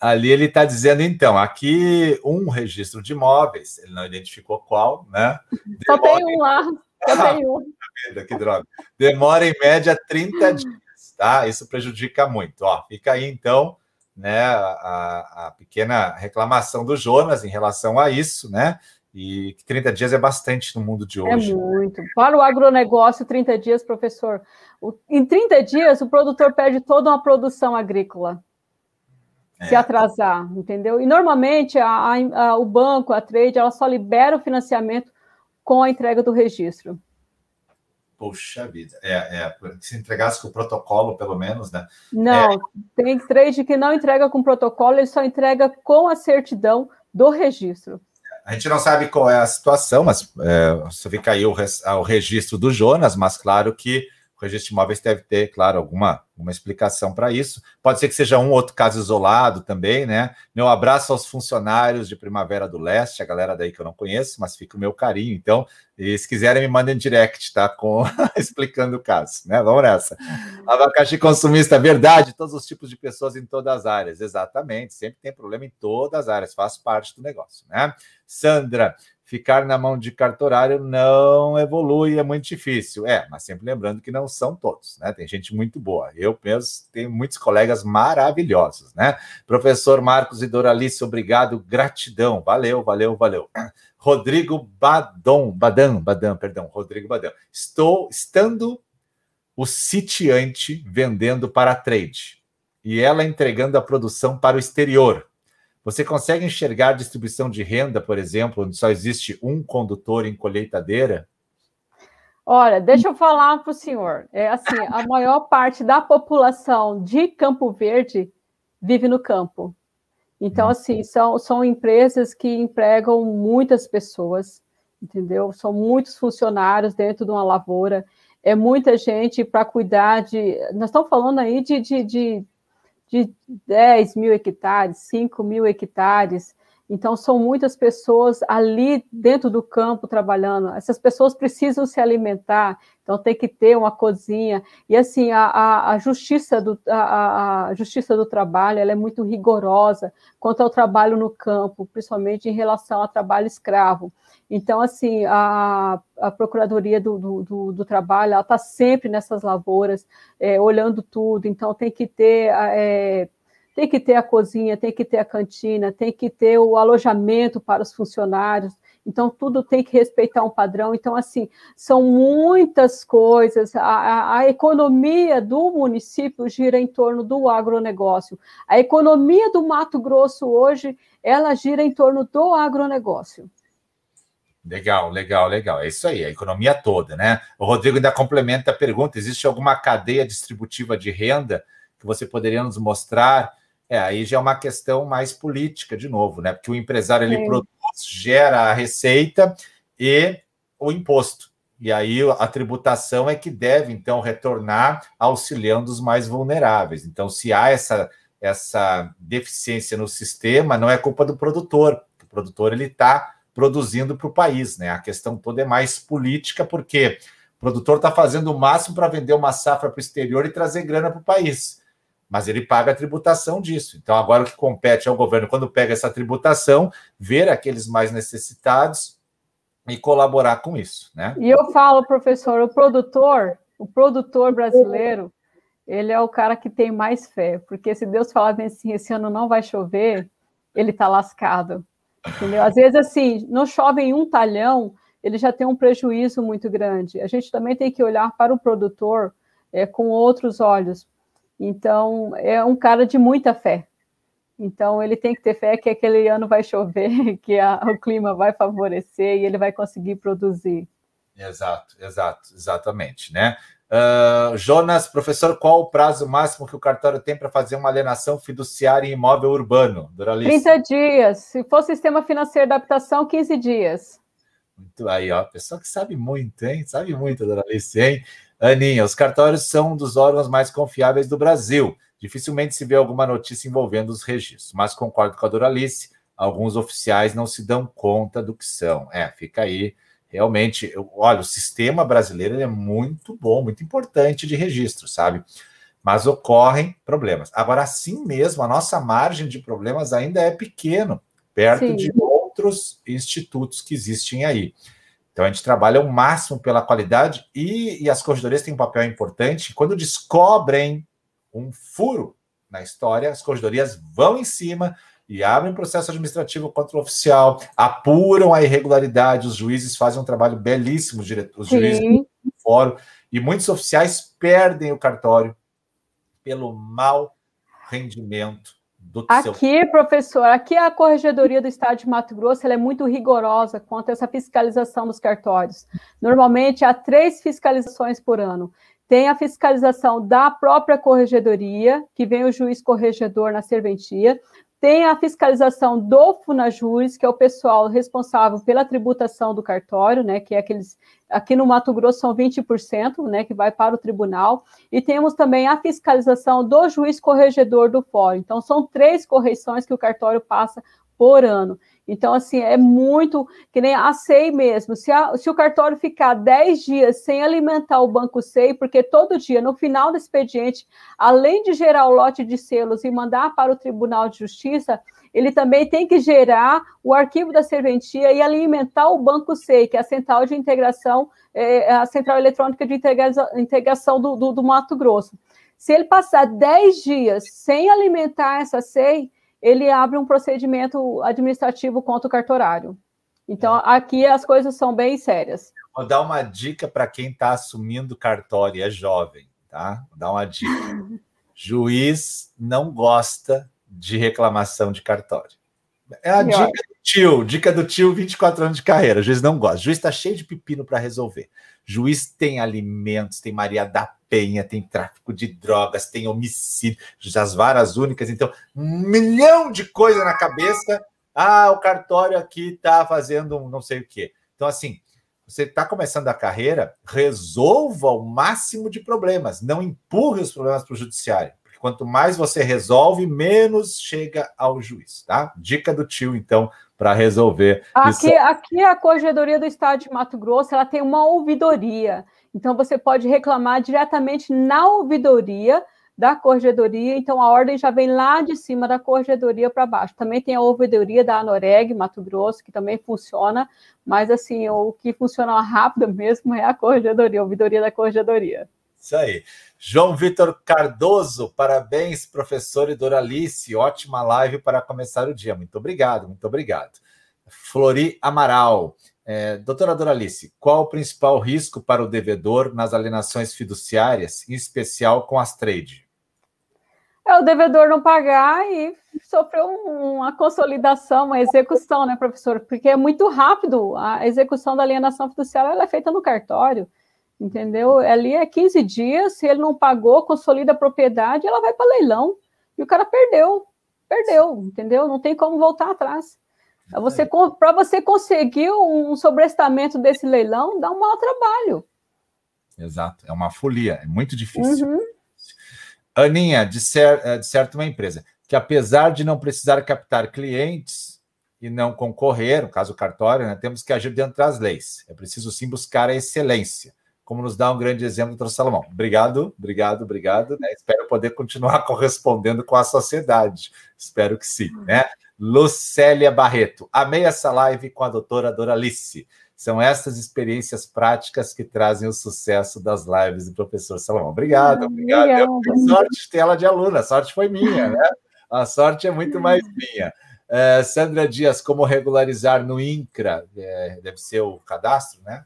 Ali ele está dizendo, então, aqui um registro de imóveis, ele não identificou qual, né? Só tem um lá. que droga. Demora em média 30 dias, tá? Isso prejudica muito. Ó, fica aí então, né, a, a pequena reclamação do Jonas em relação a isso, né? E 30 dias é bastante no mundo de é hoje. É muito. Para o agronegócio, 30 dias, professor. em 30 dias, o produtor perde toda uma produção agrícola. É. Se atrasar, entendeu? E normalmente a, a, o banco, a trade, ela só libera o financiamento com a entrega do registro. Poxa vida, é, é, se entregasse com o protocolo, pelo menos, né? Não, é... tem trade que não entrega com protocolo, ele só entrega com a certidão do registro. A gente não sabe qual é a situação, mas é, você fica aí o, o registro do Jonas, mas claro que registro de imóveis deve ter, claro, alguma uma explicação para isso. Pode ser que seja um outro caso isolado também, né? Meu abraço aos funcionários de Primavera do Leste, a galera daí que eu não conheço, mas fica o meu carinho. Então, se quiserem, me mandem direct, tá? Com explicando o caso, né? Vamos nessa. Abacaxi consumista, verdade, todos os tipos de pessoas em todas as áreas, exatamente. Sempre tem problema em todas as áreas, faz parte do negócio, né? Sandra, ficar na mão de cartorário não evolui, é muito difícil. É, mas sempre lembrando que não são todos, né? Tem gente muito boa. Eu mesmo tenho muitos colegas maravilhosos, né? Professor Marcos e Doralice, obrigado, gratidão. Valeu, valeu, valeu. Rodrigo Badon, Badam, Badam, perdão, Rodrigo Badam. Estou estando o sitiante vendendo para trade e ela entregando a produção para o exterior. Você consegue enxergar distribuição de renda, por exemplo, onde só existe um condutor em colheitadeira? Olha, deixa eu falar para o senhor. É assim, a maior parte da população de Campo Verde vive no campo. Então, assim, são, são empresas que empregam muitas pessoas, entendeu? São muitos funcionários dentro de uma lavoura. É muita gente para cuidar de. Nós estamos falando aí de, de, de de 10 mil hectares, 5 mil hectares. Então, são muitas pessoas ali dentro do campo trabalhando. Essas pessoas precisam se alimentar, então tem que ter uma cozinha. E assim, a, a, a justiça, do, a, a, justiça do trabalho ela é muito rigorosa quanto ao trabalho no campo, principalmente em relação ao trabalho escravo. Então, assim, a, a Procuradoria do, do, do, Trabalho está sempre nessas lavouras, é, olhando tudo, então tem que ter. É, tem que ter a cozinha, tem que ter a cantina, tem que ter o alojamento para os funcionários. Então, tudo tem que respeitar um padrão. Então, assim, são muitas coisas. A, a, a, economia do município gira em torno do agronegócio. A economia do Mato Grosso hoje, ela gira em torno do agronegócio. Legal, legal, legal. É isso aí, a economia toda, né? O Rodrigo ainda complementa a pergunta: existe alguma cadeia distributiva de renda que você poderia nos mostrar? É, aí já é uma questão mais política, de novo, né? Porque o empresário ele produz, gera a receita e o imposto. e aí a tributação é que deve, então, retornar auxiliando os mais vulneráveis. Então, se há essa, essa deficiência no sistema, não é culpa do produtor. O produtor ele está produzindo para o país, né? A questão toda é mais política, porque o produtor está fazendo o máximo para vender uma safra para o exterior e trazer grana para o país. Mas ele paga a tributação disso. Então, agora o que compete ao governo, quando pega essa tributação, ver aqueles mais necessitados e colaborar com isso, né? E eu falo, professor, o produtor, o produtor brasileiro, ele é o cara que tem mais fé, porque se Deus falar assim, esse ano não vai chover, ele está lascado. Entendeu? Às vezes, assim, não chove em um talhão, ele já tem um prejuízo muito grande. A gente também tem que olhar para o produtor é, com outros olhos. Então, é um cara de muita fé. Então, ele tem que ter fé que aquele ano vai chover, que a, o clima vai favorecer e ele vai conseguir produzir. Exato, exato, exatamente, né? Uh, Jonas, professor, qual o prazo máximo que o cartório tem para fazer uma alienação fiduciária em imóvel urbano? Doralice? 30 dias. Se for sistema financeiro de adaptação, 15 dias. Muito aí, ó. Pessoa que sabe muito, hein? Sabe muito, Doralice, hein? Aninha, os cartórios são um dos órgãos mais confiáveis do Brasil. Dificilmente se vê alguma notícia envolvendo os registros, mas concordo com a Doralice, alguns oficiais não se dão conta do que são. É, fica aí. Realmente, eu, olha, o sistema brasileiro é muito bom, muito importante de registro, sabe? Mas ocorrem problemas. Agora, assim mesmo, a nossa margem de problemas ainda é pequeno, perto Sim. de outros institutos que existem aí. Então, a gente trabalha o máximo pela qualidade e, e as corredorias têm um papel importante. Quando descobrem um furo na história, as corregedorias vão em cima e abrem processo administrativo contra o oficial, apuram a irregularidade, os juízes fazem um trabalho belíssimo, os juízes do fórum, e muitos oficiais perdem o cartório pelo mau rendimento do aqui, seu... professor, aqui a Corregedoria do Estado de Mato Grosso é muito rigorosa quanto a essa fiscalização dos cartórios. Normalmente há três fiscalizações por ano. Tem a fiscalização da própria corregedoria, que vem o juiz corregedor na serventia. Tem a fiscalização do Funajures, que é o pessoal responsável pela tributação do cartório, né, que é aqueles aqui no Mato Grosso são 20%, né, que vai para o tribunal, e temos também a fiscalização do juiz corregedor do fórum. Então são três correções que o cartório passa por ano. Então, assim, é muito que nem a SEI mesmo. Se, a, se o cartório ficar 10 dias sem alimentar o banco SEI, porque todo dia, no final do expediente, além de gerar o lote de selos e mandar para o Tribunal de Justiça, ele também tem que gerar o arquivo da serventia e alimentar o banco SEI, que é a central de integração, é, a central eletrônica de integração do, do, do Mato Grosso. Se ele passar 10 dias sem alimentar essa SEI, ele abre um procedimento administrativo contra o cartorário. Então, é. aqui as coisas são bem sérias. Vou dar uma dica para quem está assumindo cartório e é jovem, tá? Vou dar uma dica. Juiz não gosta de reclamação de cartório. É a dica do tio, dica do tio, 24 anos de carreira. O juiz não gosta. O juiz está cheio de pepino para resolver. Juiz tem alimentos, tem Maria da Penha, tem tráfico de drogas, tem homicídio, as varas únicas, então, um milhão de coisa na cabeça. Ah, o cartório aqui está fazendo um não sei o quê. Então, assim, você está começando a carreira, resolva o máximo de problemas, não empurre os problemas para o judiciário. Porque quanto mais você resolve, menos chega ao juiz, tá? Dica do tio, então, para resolver. Aqui, isso. aqui a Corregedoria do Estado de Mato Grosso ela tem uma ouvidoria. Então você pode reclamar diretamente na ouvidoria da corregedoria, então a ordem já vem lá de cima da corregedoria para baixo. Também tem a ouvidoria da Anoreg, Mato Grosso, que também funciona, mas assim, o que funciona rápido mesmo é a corregedoria, a ouvidoria da corregedoria. Isso aí. João Vitor Cardoso, parabéns, professor e Doralice. Ótima live para começar o dia. Muito obrigado, muito obrigado. Flori Amaral. É, doutora Doralice, qual o principal risco para o devedor nas alienações fiduciárias, em especial com as trade? É o devedor não pagar e sofrer uma consolidação, uma execução, né, professor? Porque é muito rápido. A execução da alienação fiduciária é feita no cartório entendeu? Ali é 15 dias, se ele não pagou, consolida a propriedade, ela vai para leilão. E o cara perdeu, perdeu, entendeu? Não tem como voltar atrás. Você, Para você conseguir um sobrestamento desse leilão, dá um mau trabalho. Exato, é uma folia, é muito difícil. Uhum. Aninha, de, ser, eh, de certo, uma empresa que, apesar de não precisar captar clientes e não concorrer, no caso cartório, né, temos que agir dentro das leis. É preciso sim buscar a excelência, como nos dá um grande exemplo do Salomão. Obrigado, obrigado, obrigado. Né? Espero poder continuar correspondendo com a sociedade. Espero que sim. Né? Lucélia Barreto, amei essa live com a doutora Doralice. São essas experiências práticas que trazem o sucesso das lives do professor Salomão. Obrigado, ah, obrigado. Eu sorte de ter ela de aluna, a sorte foi minha, né? A sorte é muito mais minha. É, Sandra Dias, como regularizar no INCRA? É, deve ser o cadastro, né?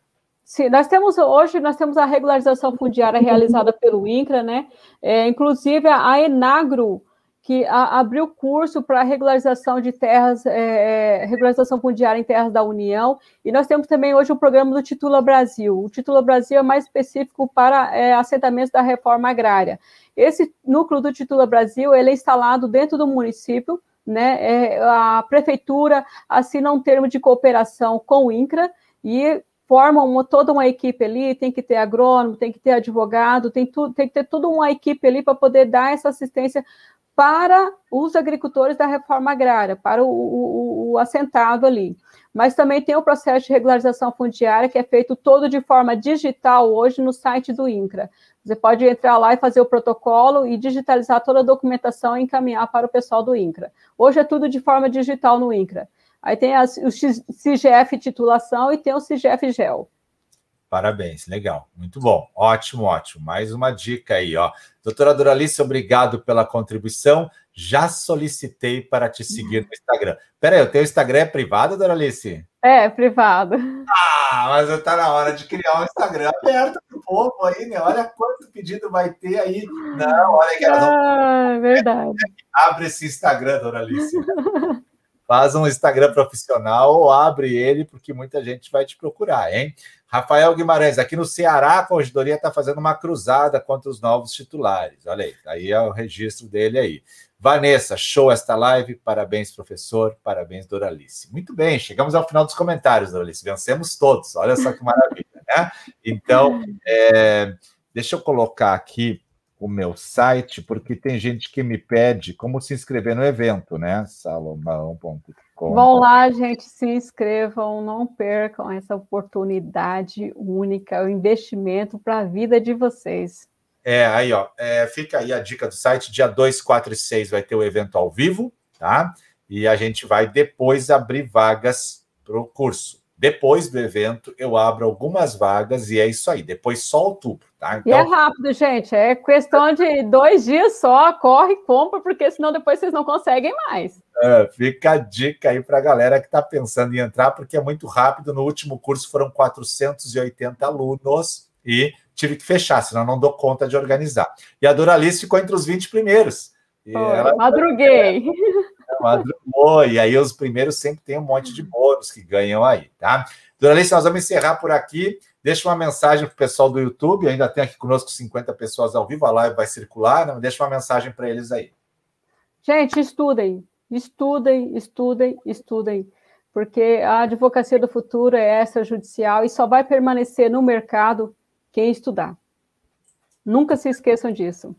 Sim, nós temos hoje nós temos a regularização fundiária realizada pelo INCRA, né? É, inclusive a Enagro que a, abriu curso para regularização de terras, é, é, regularização fundiária em terras da União, e nós temos também hoje o programa do Titula Brasil. O Titula Brasil é mais específico para é, assentamentos da reforma agrária. Esse núcleo do Titula Brasil, ele é instalado dentro do município, né, é, a prefeitura assina um termo de cooperação com o INCRA, e formam uma, toda uma equipe ali, tem que ter agrônomo, tem que ter advogado, tem, tu, tem que ter toda uma equipe ali para poder dar essa assistência para os agricultores da reforma agrária, para o, o, o, assentado ali. Mas também tem o processo de regularização fundiária, que é feito todo de forma digital hoje no site do INCRA. Você pode entrar lá e fazer o protocolo e digitalizar toda a documentação e encaminhar para o pessoal do INCRA. Hoje é tudo de forma digital no INCRA. Aí tem as, o CGF titulação e tem o CGF GEL. Parabéns, legal, muito bom, ótimo, ótimo. Mais uma dica aí, ó. Doutora Doralice, obrigado pela contribuição. Já solicitei para te seguir no Instagram. Peraí, o teu Instagram é privado, Doralice? É, privado. Ah, mas está na hora de criar um Instagram aberto para o povo aí, né? Olha quanto pedido vai ter aí. Não, olha que elas ah, é verdade. Abre esse Instagram, Doralice. Faz um Instagram profissional ou abre ele, porque muita gente vai te procurar, hein? Rafael Guimarães, aqui no Ceará, a corregedoria está fazendo uma cruzada contra os novos titulares. Olha aí, aí é o registro dele aí. Vanessa, show esta live. Parabéns, professor. Parabéns, Doralice. Muito bem, chegamos ao final dos comentários, Doralice. Vencemos todos. Olha só que maravilha, né? Então, é, deixa eu colocar aqui o meu site, porque tem gente que me pede como se inscrever no evento, né? Salomão.com. Vão lá, gente, se inscrevam, não percam essa oportunidade única, o investimento para a vida de vocês. É, aí, ó, é, fica aí a dica do site, dia 2, 4 e 6 vai ter o evento ao vivo, tá? E a gente vai depois abrir vagas para o curso. Depois do evento, eu abro algumas vagas e é isso aí. Depois só outubro, tá? Então... E é então rápido, gente. É questão de dois dias só. Corre compra, porque senão depois vocês não conseguem mais. É, fica a dica aí para a galera que está pensando em entrar, porque é muito rápido. No último curso foram 480 alunos e tive que fechar, senão não dou conta de organizar. E a Duralice ficou entre os 20 primeiros. E ela... Madruguei. Madrugou, e aí os primeiros sempre tem um monte de bônus que ganham aí, tá? Duralice, nós vamos encerrar por aqui. Deixa uma mensagem para o pessoal do YouTube, ainda tem aqui conosco 50 pessoas ao vivo, a live vai circular, né? deixa uma mensagem para eles aí. Gente, estudem, estudem, estudem, estudem, porque a advocacia do futuro é essa judicial e só vai permanecer no mercado quem estudar. Nunca se esqueçam disso.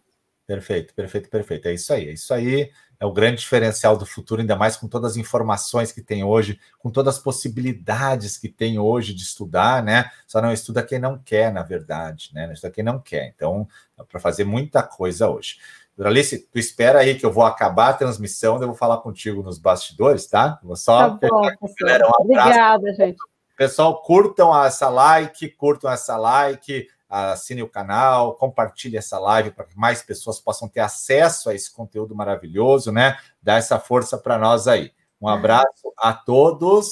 Perfeito, perfeito, perfeito. É isso aí, é isso aí é o grande diferencial do futuro, ainda mais com todas as informações que tem hoje, com todas as possibilidades que tem hoje de estudar, né? Só não estuda quem não quer, na verdade, né? Não estuda quem não quer. Então, dá para fazer muita coisa hoje. Doralice, tu espera aí que eu vou acabar a transmissão, eu vou falar contigo nos bastidores, tá? Vou só. Tá bom, galera, um Obrigada, gente. Pessoal, curtam essa like, curtam essa like assine o canal, compartilhe essa live para que mais pessoas possam ter acesso a esse conteúdo maravilhoso, né? Dá essa força para nós aí. Um abraço a todos